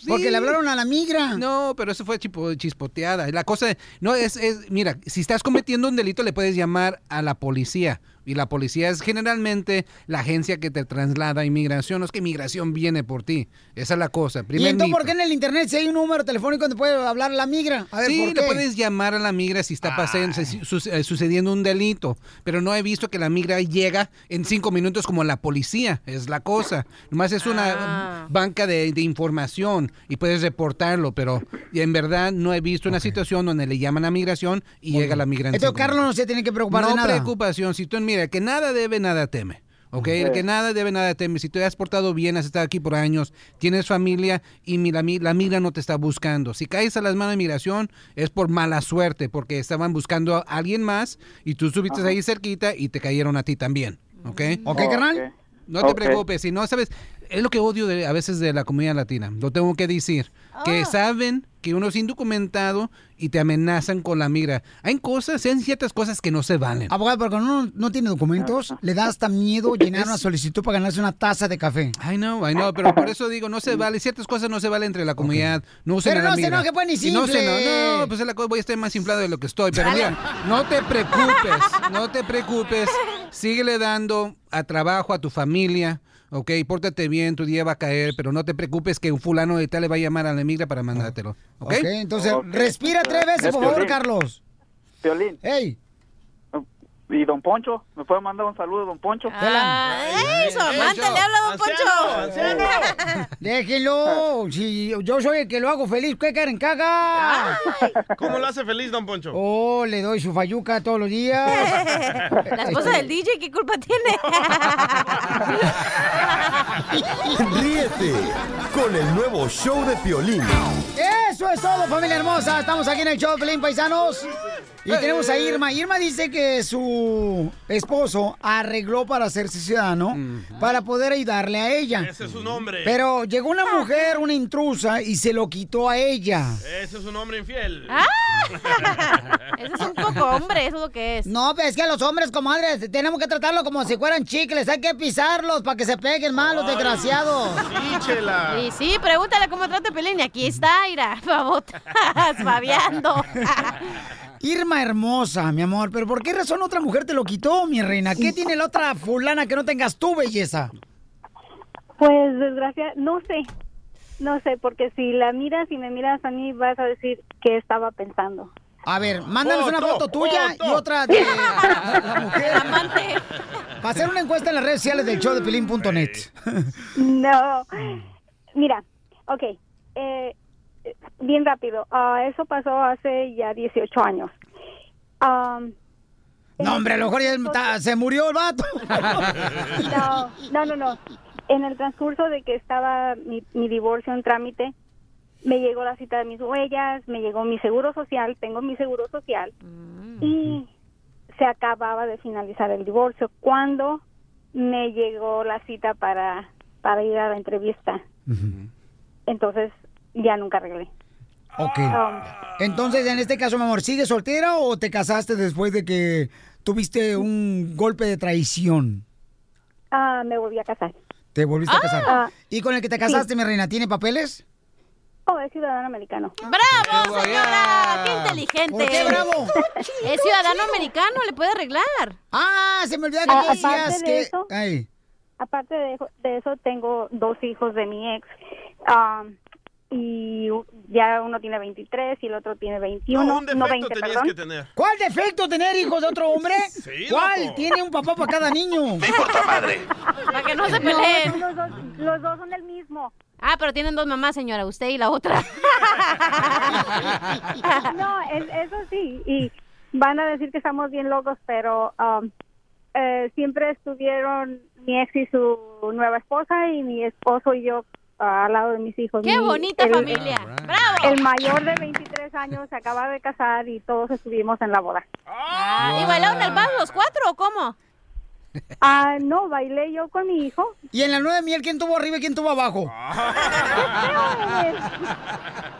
Porque le hablaron a la migra. No, pero eso fue tipo chispoteada. La cosa, no, es, es, mira, si estás cometiendo un delito le puedes llamar a la policía. Y la policía es generalmente la agencia que te traslada a inmigración. No es que inmigración viene por ti. Esa es la cosa. ¿Y Primer entonces mito. por qué en el internet si hay un número telefónico donde puede hablar la migra? A ver, Sí, ¿por le puedes llamar a la migra si está pasando, su- eh, sucediendo un delito, pero no he visto que la migra llega en cinco minutos como la policía, es la cosa. Nomás es una Ah. banca de, de información y puedes reportarlo, pero en verdad no he visto una situación donde le llaman a migración y llega la migra en Entonces Carlos no se tiene que preocupar no de nada. preocupación. Si tú, mira, el que nada debe, nada teme. ¿Ok? El que nada debe, nada teme. Si te has portado bien, has estado aquí por años, tienes familia y mi- la, mi- la migra no te está buscando. Si caes a las manos de migración, es por mala suerte, porque estaban buscando a alguien más y tú subiste ahí cerquita y te cayeron a ti también. ¿Ok? ¿Ok, carnal? No te preocupes. Si no, sabes, es lo que odio de, a veces de la comunidad latina. Lo tengo que decir. Que saben que uno es indocumentado y te amenazan con la migra. Hay cosas, hay ciertas cosas que no se valen. Abogado, porque cuando uno no tiene documentos, le da hasta miedo llenar una solicitud para ganarse una taza de café. Ay, no, I know, pero por eso digo, no se vale, ciertas cosas no se valen entre la comunidad, no usen Pero la no se migra. enoje, pues, ni Y no se simple. eno- no, pues es la cosa, voy a estar más inflado de lo que estoy, pero mira, no te preocupes, no te preocupes, síguele dando a trabajo a tu familia, ok, pórtate bien, tu día va a caer, pero no te preocupes que un fulano de tal le va a llamar a la migra para mandártelo, ok. Ok, entonces, respira tres veces, por favor, Carlos. Violín. Hey. ¿Y don Poncho? ¿Me puede mandar un saludo, don Poncho? ¡Ay, su amante le habla a Don Poncho! Déjenlo. Si yo soy el que lo hago feliz, ¿qué quieren caga? ¿Cómo lo hace feliz, don Poncho? Oh, le doy su fayuca todos los días. La esposa del DJ, ¿qué culpa tiene? Ríete con el nuevo show de Piolín. Eso es todo, familia hermosa. Estamos aquí en el show de Pelín Paisanos. Y tenemos a Irma. Irma dice que su esposo arregló para hacerse ciudadano para poder ayudarle a ella. Ese es su nombre. Pero llegó una mujer, una intrusa, y se lo quitó a ella. Ese es un hombre infiel. Ah. Ese es un poco hombre, eso es lo que es. No, pero es que a los hombres, comadres, tenemos que tratarlo como si fueran chicles. Hay que pisarlos para que se peguen más los desgraciados. Sí, chela. Y sí, pregúntale cómo trata Pelín. Y aquí está, Ira, babotas, babeando. Irma hermosa, mi amor, pero ¿por qué razón otra mujer te lo quitó, mi reina? ¿Qué tiene la otra fulana que no tengas tú, belleza? Pues desgracia, no sé, no sé, porque si la miras y me miras a mí vas a decir qué estaba pensando. A ver, mándanos una Foto, tuya foto. y otra de la, la mujer. Para hacer una encuesta en las redes sociales del show de pelín.net. No, mira, ok, eh, bien rápido, ah, eso pasó hace ya 18 años. Am, No, hombre, a lo mejor ya está- se murió el vato. no, no, no, no. En el transcurso de que estaba mi, mi divorcio en trámite, me llegó la cita de mis huellas, me llegó mi seguro social, tengo mi seguro social, y se acababa de finalizar el divorcio cuando me llegó la cita para, para ir a la entrevista. Entonces, ya nunca arreglé. Ok. Entonces, en este caso, mi amor, ¿sigues soltera o te casaste después de que tuviste un golpe de traición? ah, me volví a casar. ¿Te volviste a casar? Ah, ¿Y con el que te casaste, mi reina, tiene papeles? Oh, es ciudadano americano. ¡Bravo, señora! ¡Qué inteligente! ¿Por qué bravo? Es ciudadano americano, le puede arreglar. Ah, se me olvidó que Ah, tú decías aparte de que... eso, Ay. aparte de, eso- de eso, tengo dos hijos de mi ex. um, y ya uno tiene 23 y el otro tiene 21. No, un no defecto 20, tenías perdón. que tener. ¿Cuál defecto tener hijos de otro hombre? Sí, ¿Cuál? loco. Tiene un papá para cada niño. Para que no se No, peleen. los, dos, los dos son el mismo. Ah, pero tienen dos mamás, señora, usted y la otra. No, es- eso sí. Y van a decir que estamos bien locos, pero um, eh, siempre estuvieron mi ex y su nueva esposa y mi esposo y yo al lado de mis hijos. ¡Qué Mi- bonita el- familia! ¡Bravo! El mayor de 23 años se acaba de casar y todos estuvimos en la boda. Ah, ¿Y bailaron el vals los cuatro o cómo? Ah, no, bailé yo con mi hijo. ¿Y en la nueva miel quién tuvo arriba y quién tuvo abajo?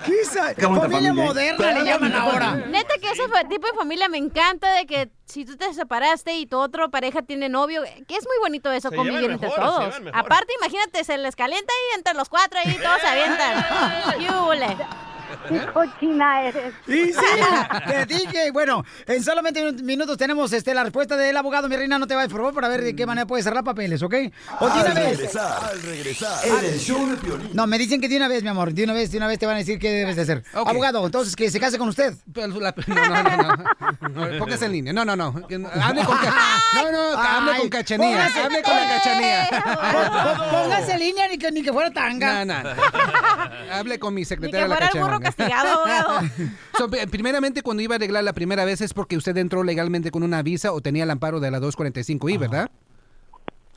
¿Qué es? Qué Familia familia, ¿eh? moderna le llaman ahora. Neta que ese tipo de familia me encanta de que si tú te separaste y tu otra pareja tiene novio, que es muy bonito eso, Se convivir llevan entre mejor, todos. Aparte, imagínate, se les calienta ahí entre los cuatro ahí todos se avientan. ¡Yule! Qué cochina eres. Y sí, te dije. Bueno, en solamente unos minutos tenemos este, la respuesta del abogado. Mi reina, no te vayas, por favor, para ver de qué manera puedes cerrar papeles, ¿ok? O de una Al vez. regresar, al regresar, show de Piolín. No, me dicen que de una vez, mi amor. De una vez, de una vez te van a decir qué debes de hacer. Abogado, entonces que se case con usted. Pero la- no, no, no, no. Póngase en línea. No, no, no. Hable con, no, no, hable con Cachanía. póngase- Hable con la Cachanía. Pó- pó- Póngase en línea ni que, ni que fuera tanga. No, no, no. Hable con mi secretaria la fuera castigado, abogado. So, pri- primeramente, cuando iba a arreglar la primera vez es porque usted entró legalmente con una visa o tenía el amparo de la 245I, ¿verdad?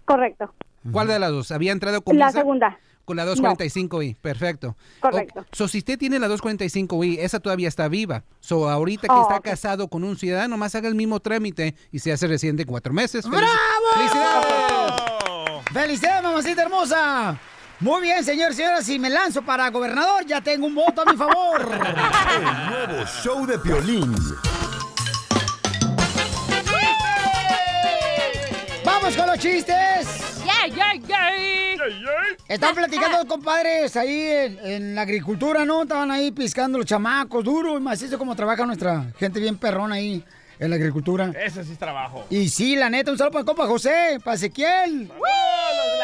Correcto. ¿Cuál de las dos? ¿Había entrado con La visa? segunda. Con la 245i, perfecto. Correcto. O- so, si usted tiene la 245i, esa todavía está viva. So, ahorita que Oh, está casado con un ciudadano, más haga el mismo trámite y se hace residente en cuatro meses. ¡Bravo! ¡Felicidades! ¡Felicidades, mamacita hermosa! Muy bien, señor, señora, si me lanzo para gobernador, ya tengo un voto a mi favor. El nuevo show de Piolín. ¡Vamos con los chistes! ¡Yeah, yeah, yeah! Están platicando dos compadres ahí en, en la agricultura, ¿no? Estaban ahí piscando los chamacos, duro y macizo como trabaja nuestra gente bien perrona ahí en la agricultura. Ese sí es trabajo. Y sí, la neta, un saludo para el compa José, para Ezequiel. ¡Los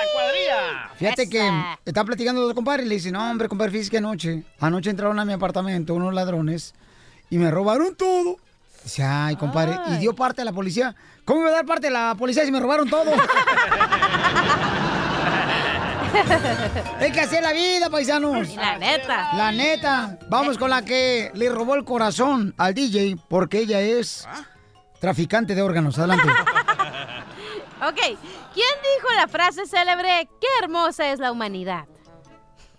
Fíjate que están platicando los dos compadres y le dicen, no, hombre, compadre, fíjese que anoche, anoche entraron a mi apartamento unos ladrones y me robaron todo. Dice, ay, compadre, y dio parte a la policía. ¿Cómo iba a dar parte a la policía si me robaron todo? Hay que hacer la vida, paisanos. La neta. La neta. Vamos con la que le robó el corazón al DJ porque ella es traficante de órganos. Adelante. Ok, ¿quién dijo la frase célebre, qué hermosa es la humanidad?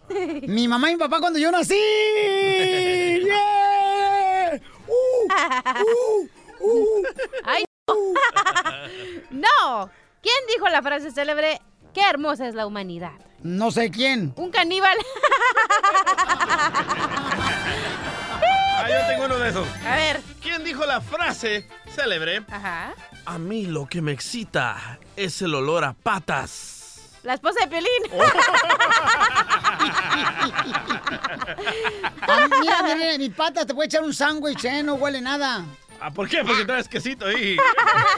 Mi mamá y mi papá cuando yo nací. ¡Yeah! ¡Uh! ¡Uh! ¡Ay, no! no! ¿Quién dijo la frase célebre, qué hermosa es la humanidad? No sé quién. Un caníbal. Ah, yo tengo uno de esos. A ver. ¿Quién dijo la frase célebre? Ajá. A mí lo que me excita es el olor a patas. La esposa de Piolín. Ah, mira, mira, mira, mi pata te puede echar un sándwich, ¿eh? No huele nada. Ah, ¿Por qué? Porque traes quesito ahí.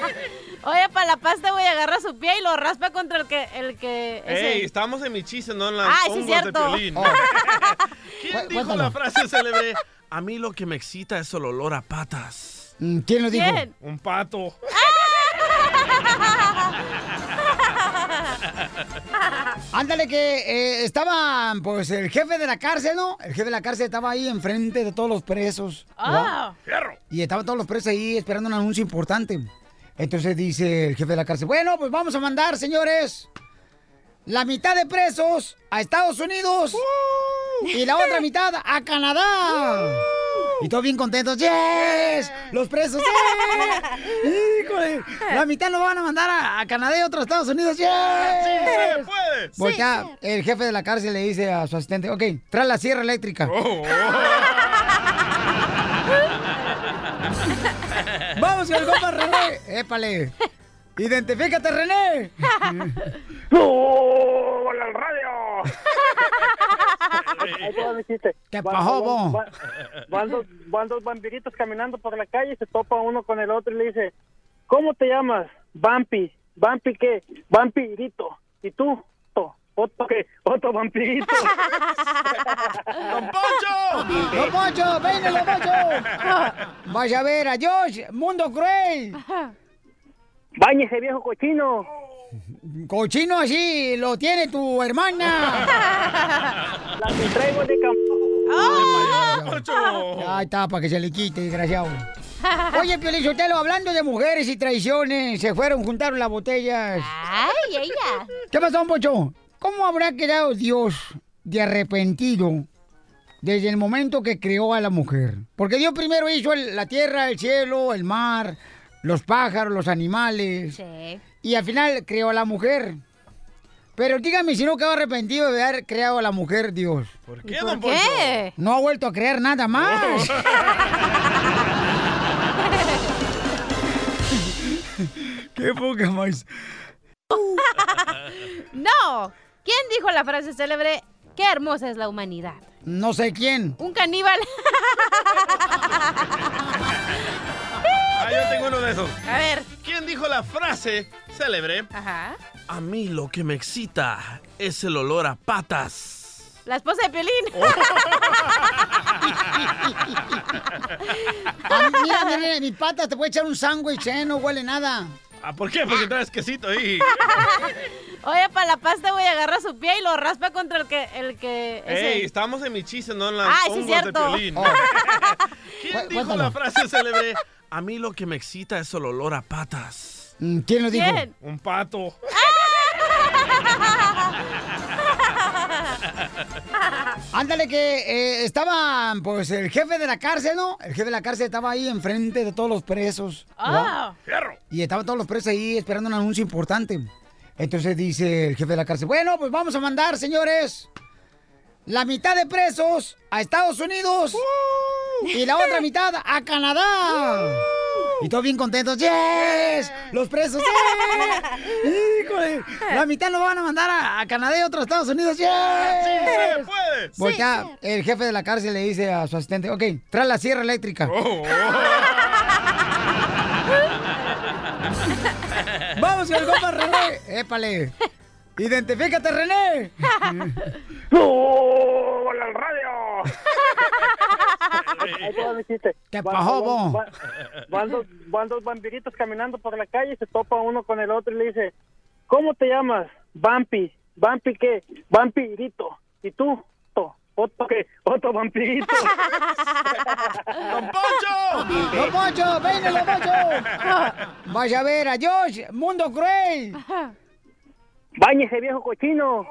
Oye, para la pasta voy a agarrar su pie y lo raspa contra el que... El que ese. Ey, estamos en mi chiste, no en las Ah, sí, cierto. de Piolín. Oh. ¿Quién Cu- dijo cuéntalo. la frase célebre? A mí lo que me excita es el olor a patas. Mm, ¿Quién lo dijo? ¿Quién? Un pato. Ándale que eh, estaba, pues, el jefe de la cárcel, ¿no? El jefe de la cárcel estaba ahí enfrente de todos los presos. Ah. Fierro. Y estaban todos los presos ahí esperando un anuncio importante. Entonces dice el jefe de la cárcel, bueno, pues vamos a mandar, señores, la mitad de presos a Estados Unidos y la otra mitad a Canadá. Y todos bien contentos, ¡yes! Los presos, ¡yes! ¡Híjole! La mitad lo van a mandar a, a Canadá y otro a Estados Unidos, ¡yes! ¡Sí se puede! Voltea, el jefe de la cárcel le dice a su asistente, ok, trae la sierra eléctrica. Oh, Vamos con el compa René. Épale. Identifícate, René. ¡Hola al radio! Ahí te va mi chiste. ¿Qué Van- pasó, van- vos? van- Van dos, van dos vampiritos caminando por la calle, se topa uno con el otro y le dice, ¿cómo te llamas? Vampi. ¿Vampi qué? Vampirito. ¿Y tú? Otto. ¿Otto qué? Otto vampirito. ¡Don Poncho! ¡No, Poncho! ¡Véngale, Poncho! Vaya a ver, adiós, mundo cruel. Báñese, viejo cochino. Cochino así lo tiene tu hermana. La que traigo de campo. Poncho! Ahí está, para que se le quite, desgraciado. Oye, Piolizotelo, hablando de mujeres y traiciones, se fueron, juntaron las botellas. Ay, ella. ¿Qué pasó, Poncho? ¿Cómo habrá quedado Dios de arrepentido desde el momento que creó a la mujer? Porque Dios primero hizo el- la tierra, el cielo, el mar, los pájaros, los animales. Sí. Y al final creó a la mujer. Pero dígame si no quedó arrepentido de haber creado a la mujer Dios. ¿Por ¿Y qué, por don Poncho? qué? No ha vuelto a crear nada más. Qué poca más. No. ¿Quién dijo la frase célebre, qué hermosa es la humanidad? No sé quién. Un caníbal. Ah, yo tengo uno de esos. A ver. ¿Quién dijo la frase célebre? Ajá. A mí lo que me excita es el olor a patas. La esposa de Piolín. Ah, mira, mira, mira, mi pata te puede echar un sándwich, ¿eh? No huele nada. Ah, ¿Por qué? Porque traes quesito ahí. Oye, para la pasta voy a agarrar su pie y lo raspa contra el que... El que ese. Ey, estamos en mi chiste, no en las Ah, sí, hongos cierto. de Piolín. Oh. ¿Quién dijo la frase célebre? A mí lo que me excita es el olor a patas. Mm, ¿Quién lo dijo? ¿Quién? Un pato. Ándale que eh, estaba, pues, el jefe de la cárcel, ¿no? El jefe de la cárcel estaba ahí enfrente de todos los presos. Ah. Fierro. Y estaban todos los presos ahí esperando un anuncio importante. Entonces dice el jefe de la cárcel, bueno, pues vamos a mandar, señores, la mitad de presos a Estados Unidos y la otra mitad a Canadá. Y todos bien contentos, ¡yes! Los presos. ¡Híjole! La mitad lo van a mandar a, a Canadá y otro a Estados Unidos, ¡yes! ¡Sí se puede! Voltea, el jefe de la cárcel le dice a su asistente, ok, trae la sierra eléctrica. Oh, ¡Vamos con el compa René! ¡Épale! ¡Identifícate, René! ¡Hola al radio! ¿Qué Van- pasó, van- bo? van- Van dos, van dos vampiritos caminando por la calle, se topa uno con el otro y le dice, ¿cómo te llamas? Vampi. ¿Vampi qué? Vampirito. ¿Y tú? ¿Otto qué? Otto vampirito. ¡Don Poncho! ¡Don Poncho! ¡Véngalo, Poncho! Vaya a ver, adiós, mundo cruel. Báñese, viejo cochino.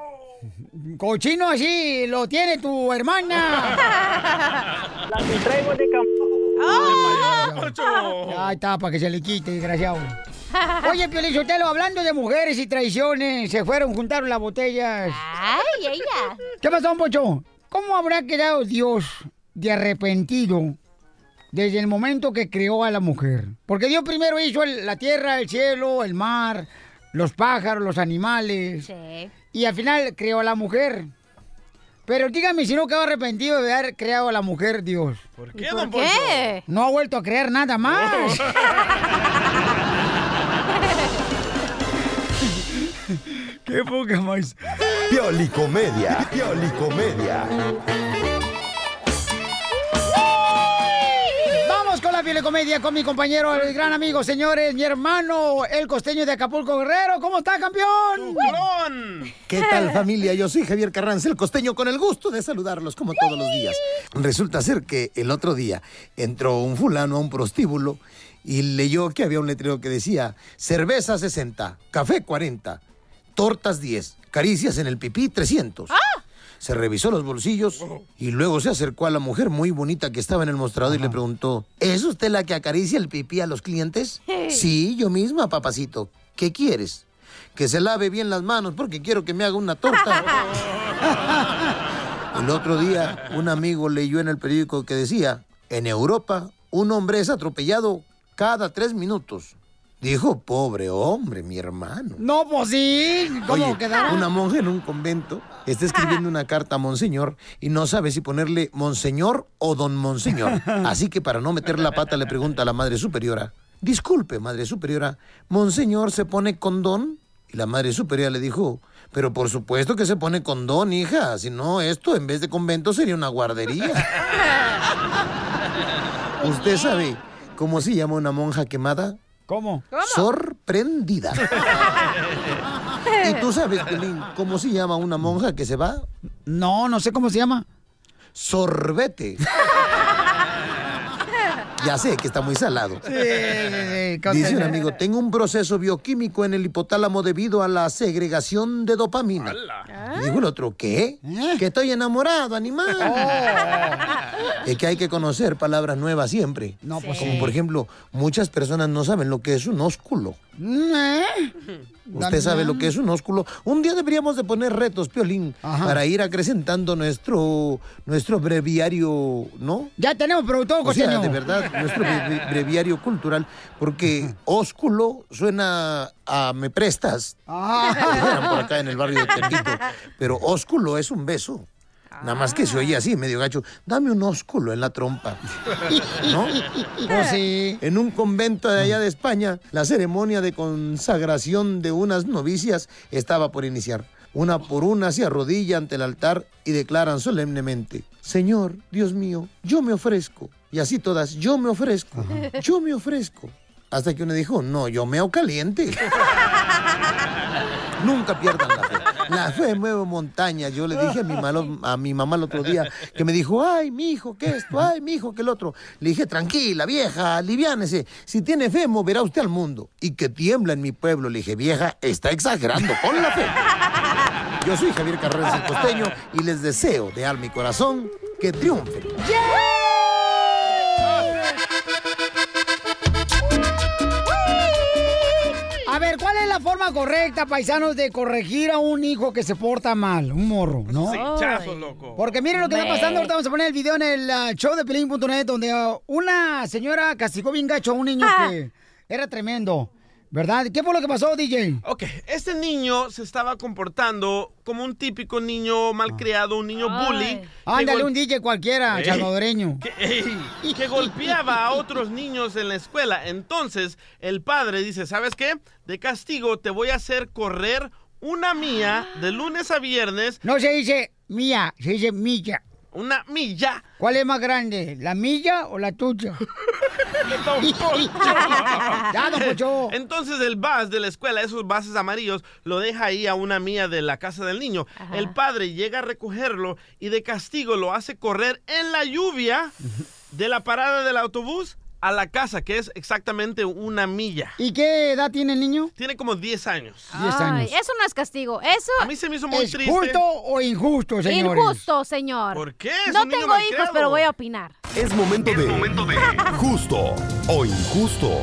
Cochino así lo tiene tu hermana. La que traigo de Poncho! Ahí está, para que se le quite, desgraciado. Oye, Piolizotelo, hablando de mujeres y traiciones, se fueron, juntaron las botellas. Ay, ella. ¿Qué pasó, Poncho? ¿Cómo habrá quedado Dios de arrepentido desde el momento que creó a la mujer? Porque Dios primero hizo el- la tierra, el cielo, el mar, los pájaros, los animales. Sí. Y al final creó a la mujer. Pero dígame si no quedó arrepentido de haber creado a la mujer Dios. ¿Por ¿Y qué, por don Poncho? qué? No ha vuelto a crear nada más. Qué poca más. Piolicomedia. Piolicomedia. La comedia con mi compañero, el gran amigo, señores, mi hermano, el costeño de Acapulco Guerrero. ¿Cómo está, campeón? ¿Qué tal familia? Yo soy Javier Carranza, el costeño, con el gusto de saludarlos como todos los días. Resulta ser que el otro día entró un fulano a un prostíbulo y leyó que había un letrero que decía cerveza 60, café 40, tortas 10, caricias en el pipí 300. Se revisó los bolsillos y luego se acercó a la mujer muy bonita que estaba en el mostrador y le preguntó, ¿es usted la que acaricia el pipí a los clientes? sí, yo misma, papacito. ¿Qué quieres? Que se lave bien las manos porque quiero que me haga una torta. El otro día un amigo leyó en el periódico que decía, en Europa un hombre es atropellado cada tres minutos. Dijo, pobre hombre, mi hermano. No, pues sí. ¿Cómo Oye, quedará? una monja en un convento está escribiendo una carta a Monseñor y no sabe si ponerle Monseñor o Don Monseñor. Así que para no meter la pata le pregunta a la Madre Superiora, disculpe, Madre Superiora, ¿Monseñor se pone con Don? Y la Madre Superiora le dijo, pero por supuesto que se pone con Don, hija, si no esto en vez de convento sería una guardería. ¿Usted sabe cómo se llama una monja quemada? ¿Cómo? Sorprendida. ¿Y tú sabes, Piolín, cómo se llama una monja que se va? No, no sé cómo se llama. Sorbete. Ya sé que está muy salado. Sí, sí, sí, Dice un amigo, tengo un proceso bioquímico en el hipotálamo debido a la segregación de dopamina. Y Dijo el otro, ¿qué? Que estoy enamorado, animal. Es que hay que conocer palabras nuevas siempre. No, pues Como por ejemplo, muchas personas no saben lo que es un ósculo. ¿Usted sabe lo que es un ósculo? Un día deberíamos de poner retos, Piolín, para ir acrecentando nuestro, nuestro breviario, ¿no? Ya tenemos productor, O sea, de verdad, nuestro bre- breviario cultural, porque ósculo suena a me prestas, Ah. por acá en el barrio de Tepito, pero ósculo es un beso. Nada más que se oye así, medio gacho. Dame un ósculo en la trompa. ¿No? Pues sí. En un convento de allá de España, la ceremonia de consagración de unas novicias estaba por iniciar. Una por una se arrodilla ante el altar y declaran solemnemente, Señor, Dios mío, yo me ofrezco. Y así todas, yo me ofrezco, yo me ofrezco. Hasta que uno dijo, no, yo meo caliente. Nunca pierdan la fe. La fe mueve montañas. Yo le dije a mi, malo- a mi mamá el otro día que me dijo, ay, mi hijo, ¿qué esto? Ay, mi hijo, ¿qué el otro? Le dije, tranquila, vieja, aliviánese. Si tiene fe, moverá usted al mundo. Y que tiembla en mi pueblo. Le dije, vieja, está exagerando con la fe. Yo soy Javier Carreras el Costeño y les deseo de alma y corazón que triunfen. La forma correcta, paisanos, de corregir a un hijo que se porta mal? Un morro, ¿no? Chazo, loco. Porque miren lo que está pasando. Ahorita vamos a poner el video en el ah, show de Pelín.net donde ah, una señora castigó bien gacho a un niño que era tremendo. ¿Verdad? ¿Qué fue lo que pasó, DJ? Ok, este niño se estaba comportando como un típico niño malcriado, un niño bully. que Ándale, gol- un DJ cualquiera, Ey. salvadoreño. que, ey, que golpeaba a otros niños en la escuela. Entonces, el padre dice, ¿sabes qué? De castigo te voy a hacer correr una mía de lunes a viernes. No se dice mía, se dice milla. Una milla. ¿Cuál es más grande, la milla o la tuya? Ya, don Poncho. Entonces el bus de la escuela, esos buses amarillos, lo deja ahí a una mía de la casa del niño. El padre llega a recogerlo y de castigo lo hace correr en la lluvia de la parada del autobús a la casa, que es exactamente una milla. ¿Y qué edad tiene el niño? Tiene como 10 años. Ay, eso no es castigo. Eso. A mí se me hizo muy ¿Es triste. justo o injusto, señores? Injusto, señor. ¿Por qué? Es No un niño tengo hijos, pero voy a opinar. Es momento de justo o injusto.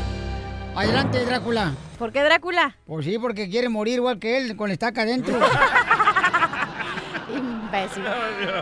Adelante, Drácula. ¿Por qué Drácula? Pues sí, porque quiere morir igual que él, con la estaca adentro. Imbécil.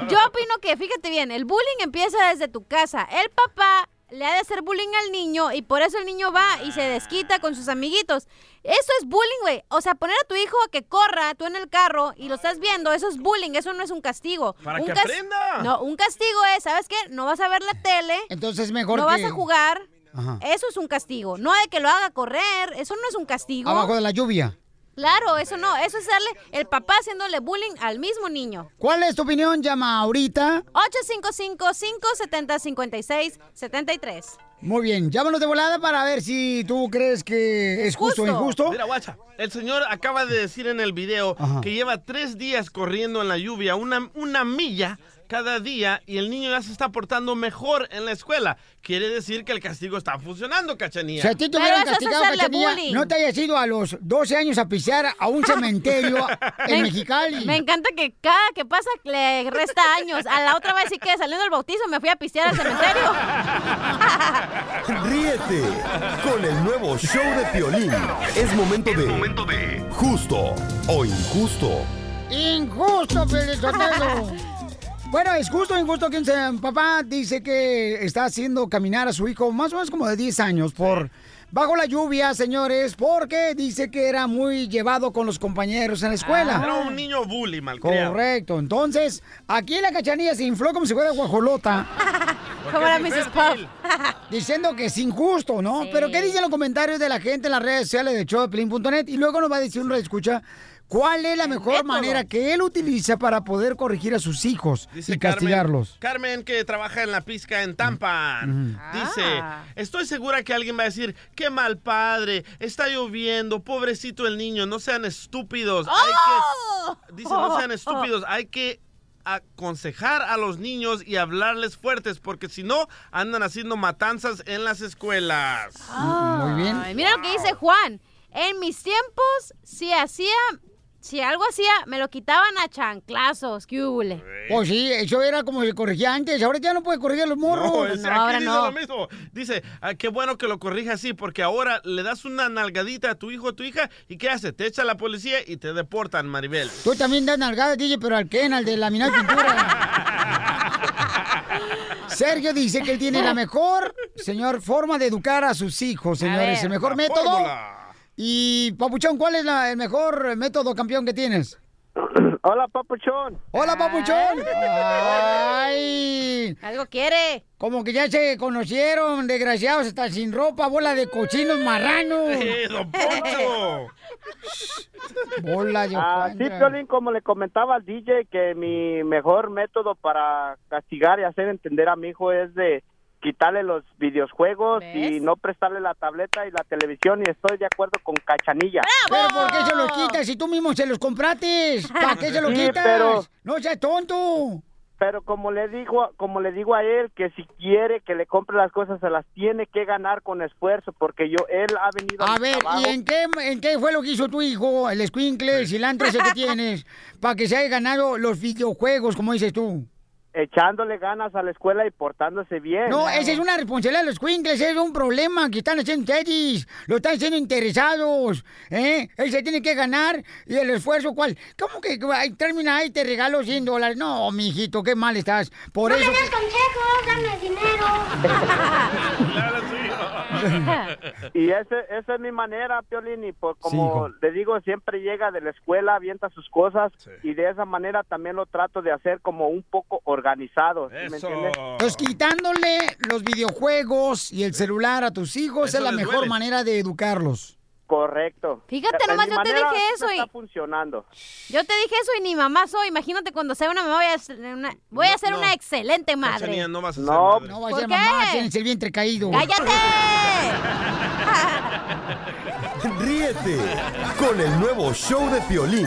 Yo opino que, fíjate bien, el bullying empieza desde tu casa. El papá le ha de hacer bullying al niño y por eso el niño va y se desquita con sus amiguitos. Eso es bullying, güey. O sea, poner a tu hijo a que corra tú en el carro y lo estás viendo, eso es bullying, eso no es un castigo. Para Un que cas- aprenda. No, un castigo es, ¿sabes qué? No vas a ver la tele. Entonces mejor No que... vas a jugar. Ajá. Eso es un castigo. No de que lo haga correr. Eso no es un castigo. Abajo de la lluvia. Claro, eso no. Eso es darle el papá haciéndole bullying al mismo niño. ¿Cuál es tu opinión? Llama ahorita. 855-570-5673. Muy bien, llámanos de volada para ver si tú crees que es justo o injusto. Mira, guacha. El señor acaba de decir en el video Ajá. que lleva tres días corriendo en la lluvia, una, una milla cada día, y el niño ya se está portando mejor en la escuela. Quiere decir que el castigo está funcionando, cachanía. Si a ti te hubieran castigado, Cachanilla, no te hayas ido a los 12 años a pisear a un cementerio en Me- Mexicali. Me encanta que cada que pasa le resta años. A la otra vez sí que saliendo del bautizo me fui a pistear al cementerio. Ríete con el nuevo show de Piolín. Es momento de justo o injusto. Injusto, Pelizotelo. Bueno, es justo o injusto que un papá dice que está haciendo caminar a su hijo más o menos como de 10 años por bajo la lluvia, señores, porque dice que era muy llevado con los compañeros en la escuela. Era un niño bully, malcriado. Correcto. Entonces, aquí la cachanilla se infló como si fuera guajolota. Como la Mrs. Puff. Diciendo que es injusto, ¿no? Pero ¿qué dicen los comentarios de la gente en las redes sociales de showdeplin.net? Y luego nos va a decir un escucha cuál es la mejor manera que él utiliza para poder corregir a sus hijos Dice y castigarlos. Carmen, Carmen, que trabaja en la pizca en Tampa, dice, Ah. estoy segura que alguien va a decir, qué mal padre, está lloviendo, pobrecito el niño, no sean estúpidos. Hay ¡Oh! que, dice, no sean estúpidos, hay que aconsejar a los niños y hablarles fuertes, porque si no, andan haciendo matanzas en las escuelas. Muy bien. Ay, mira lo que dice Juan. En mis tiempos, si hacía, si algo hacía, me lo quitaban a chanclazos. ¿Qué hubole? Pues sí, eso era como se corregía antes. Ahora ya no puede corregir a los morros. No, ese aquí dice lo mismo. Dice, "Ah, qué bueno que lo corrija así, porque ahora le das una nalgadita a tu hijo o tu hija, ¿y qué hace? Te echa la policía y te deportan, Maribel. Tú también das nalgadas, DJ, pero al Ken, al de laminar pintura. Sergio dice que él tiene la mejor, señor, forma de educar a sus hijos, señores. ver, el mejor la método. fórmula. Y, Papuchón, ¿cuál es la- el mejor método campeón que tienes? Hola, papuchón. Hola, papuchón. Ay. Algo quiere. Como que ya se conocieron, desgraciados, hasta sin ropa, bola de cochinos marranos. ¡Eh, don Poncho! Bola de Ah, sí. Piolín, como le comentaba al DJ, que mi mejor método para castigar y hacer entender a mi hijo es de quitarle los videojuegos y no prestarle la tableta y la televisión y estoy de acuerdo con Cachanilla. ¿Pero por qué se los quitas si tú mismo se los compraste? ¿Para qué se los Sí, quitas? pero- No seas tonto. Pero como le digo, como le digo a él que si quiere que le compre las cosas se las tiene que ganar con esfuerzo porque yo él ha venido A mi ver, trabajo. ¿y en qué, en qué fue lo que hizo tu hijo, el escuincle, el cilantro ese que tienes, para que se haya ganado los videojuegos, como dices tú? Echándole ganas a la escuela y portándose bien. No, esa es una responsabilidad de los squinkles, es un problema que están haciendo ustedes, lo están haciendo interesados, ¿eh? Él se tiene que ganar y el esfuerzo, ¿cuál? ¿Cómo que ay, termina ahí te regalo 100 dólares? No, mijito, qué mal estás. Por no eso... me des consejos, dame dinero. y ese, esa es mi manera, Piolín, y por como le digo, siempre llega de la escuela, avienta sus cosas, y de esa manera también lo trato de hacer como un poco organizado, ¿sí ¿me entiendes? Pues quitándole los videojuegos y el celular a tus hijos Eso es la mejor duele. manera de educarlos. Correcto. Fíjate De nomás, yo te dije eso y- Está funcionando. Yo te dije eso y ni mamá soy. Imagínate cuando sea una mamá voy a ser una, voy a ser una excelente madre. Cachanilla, no vas a ser No, madre. No va a ¿Por ser qué? mamá, tienes el vientre caído. ¡Cállate! Ríete con el nuevo show de Piolín.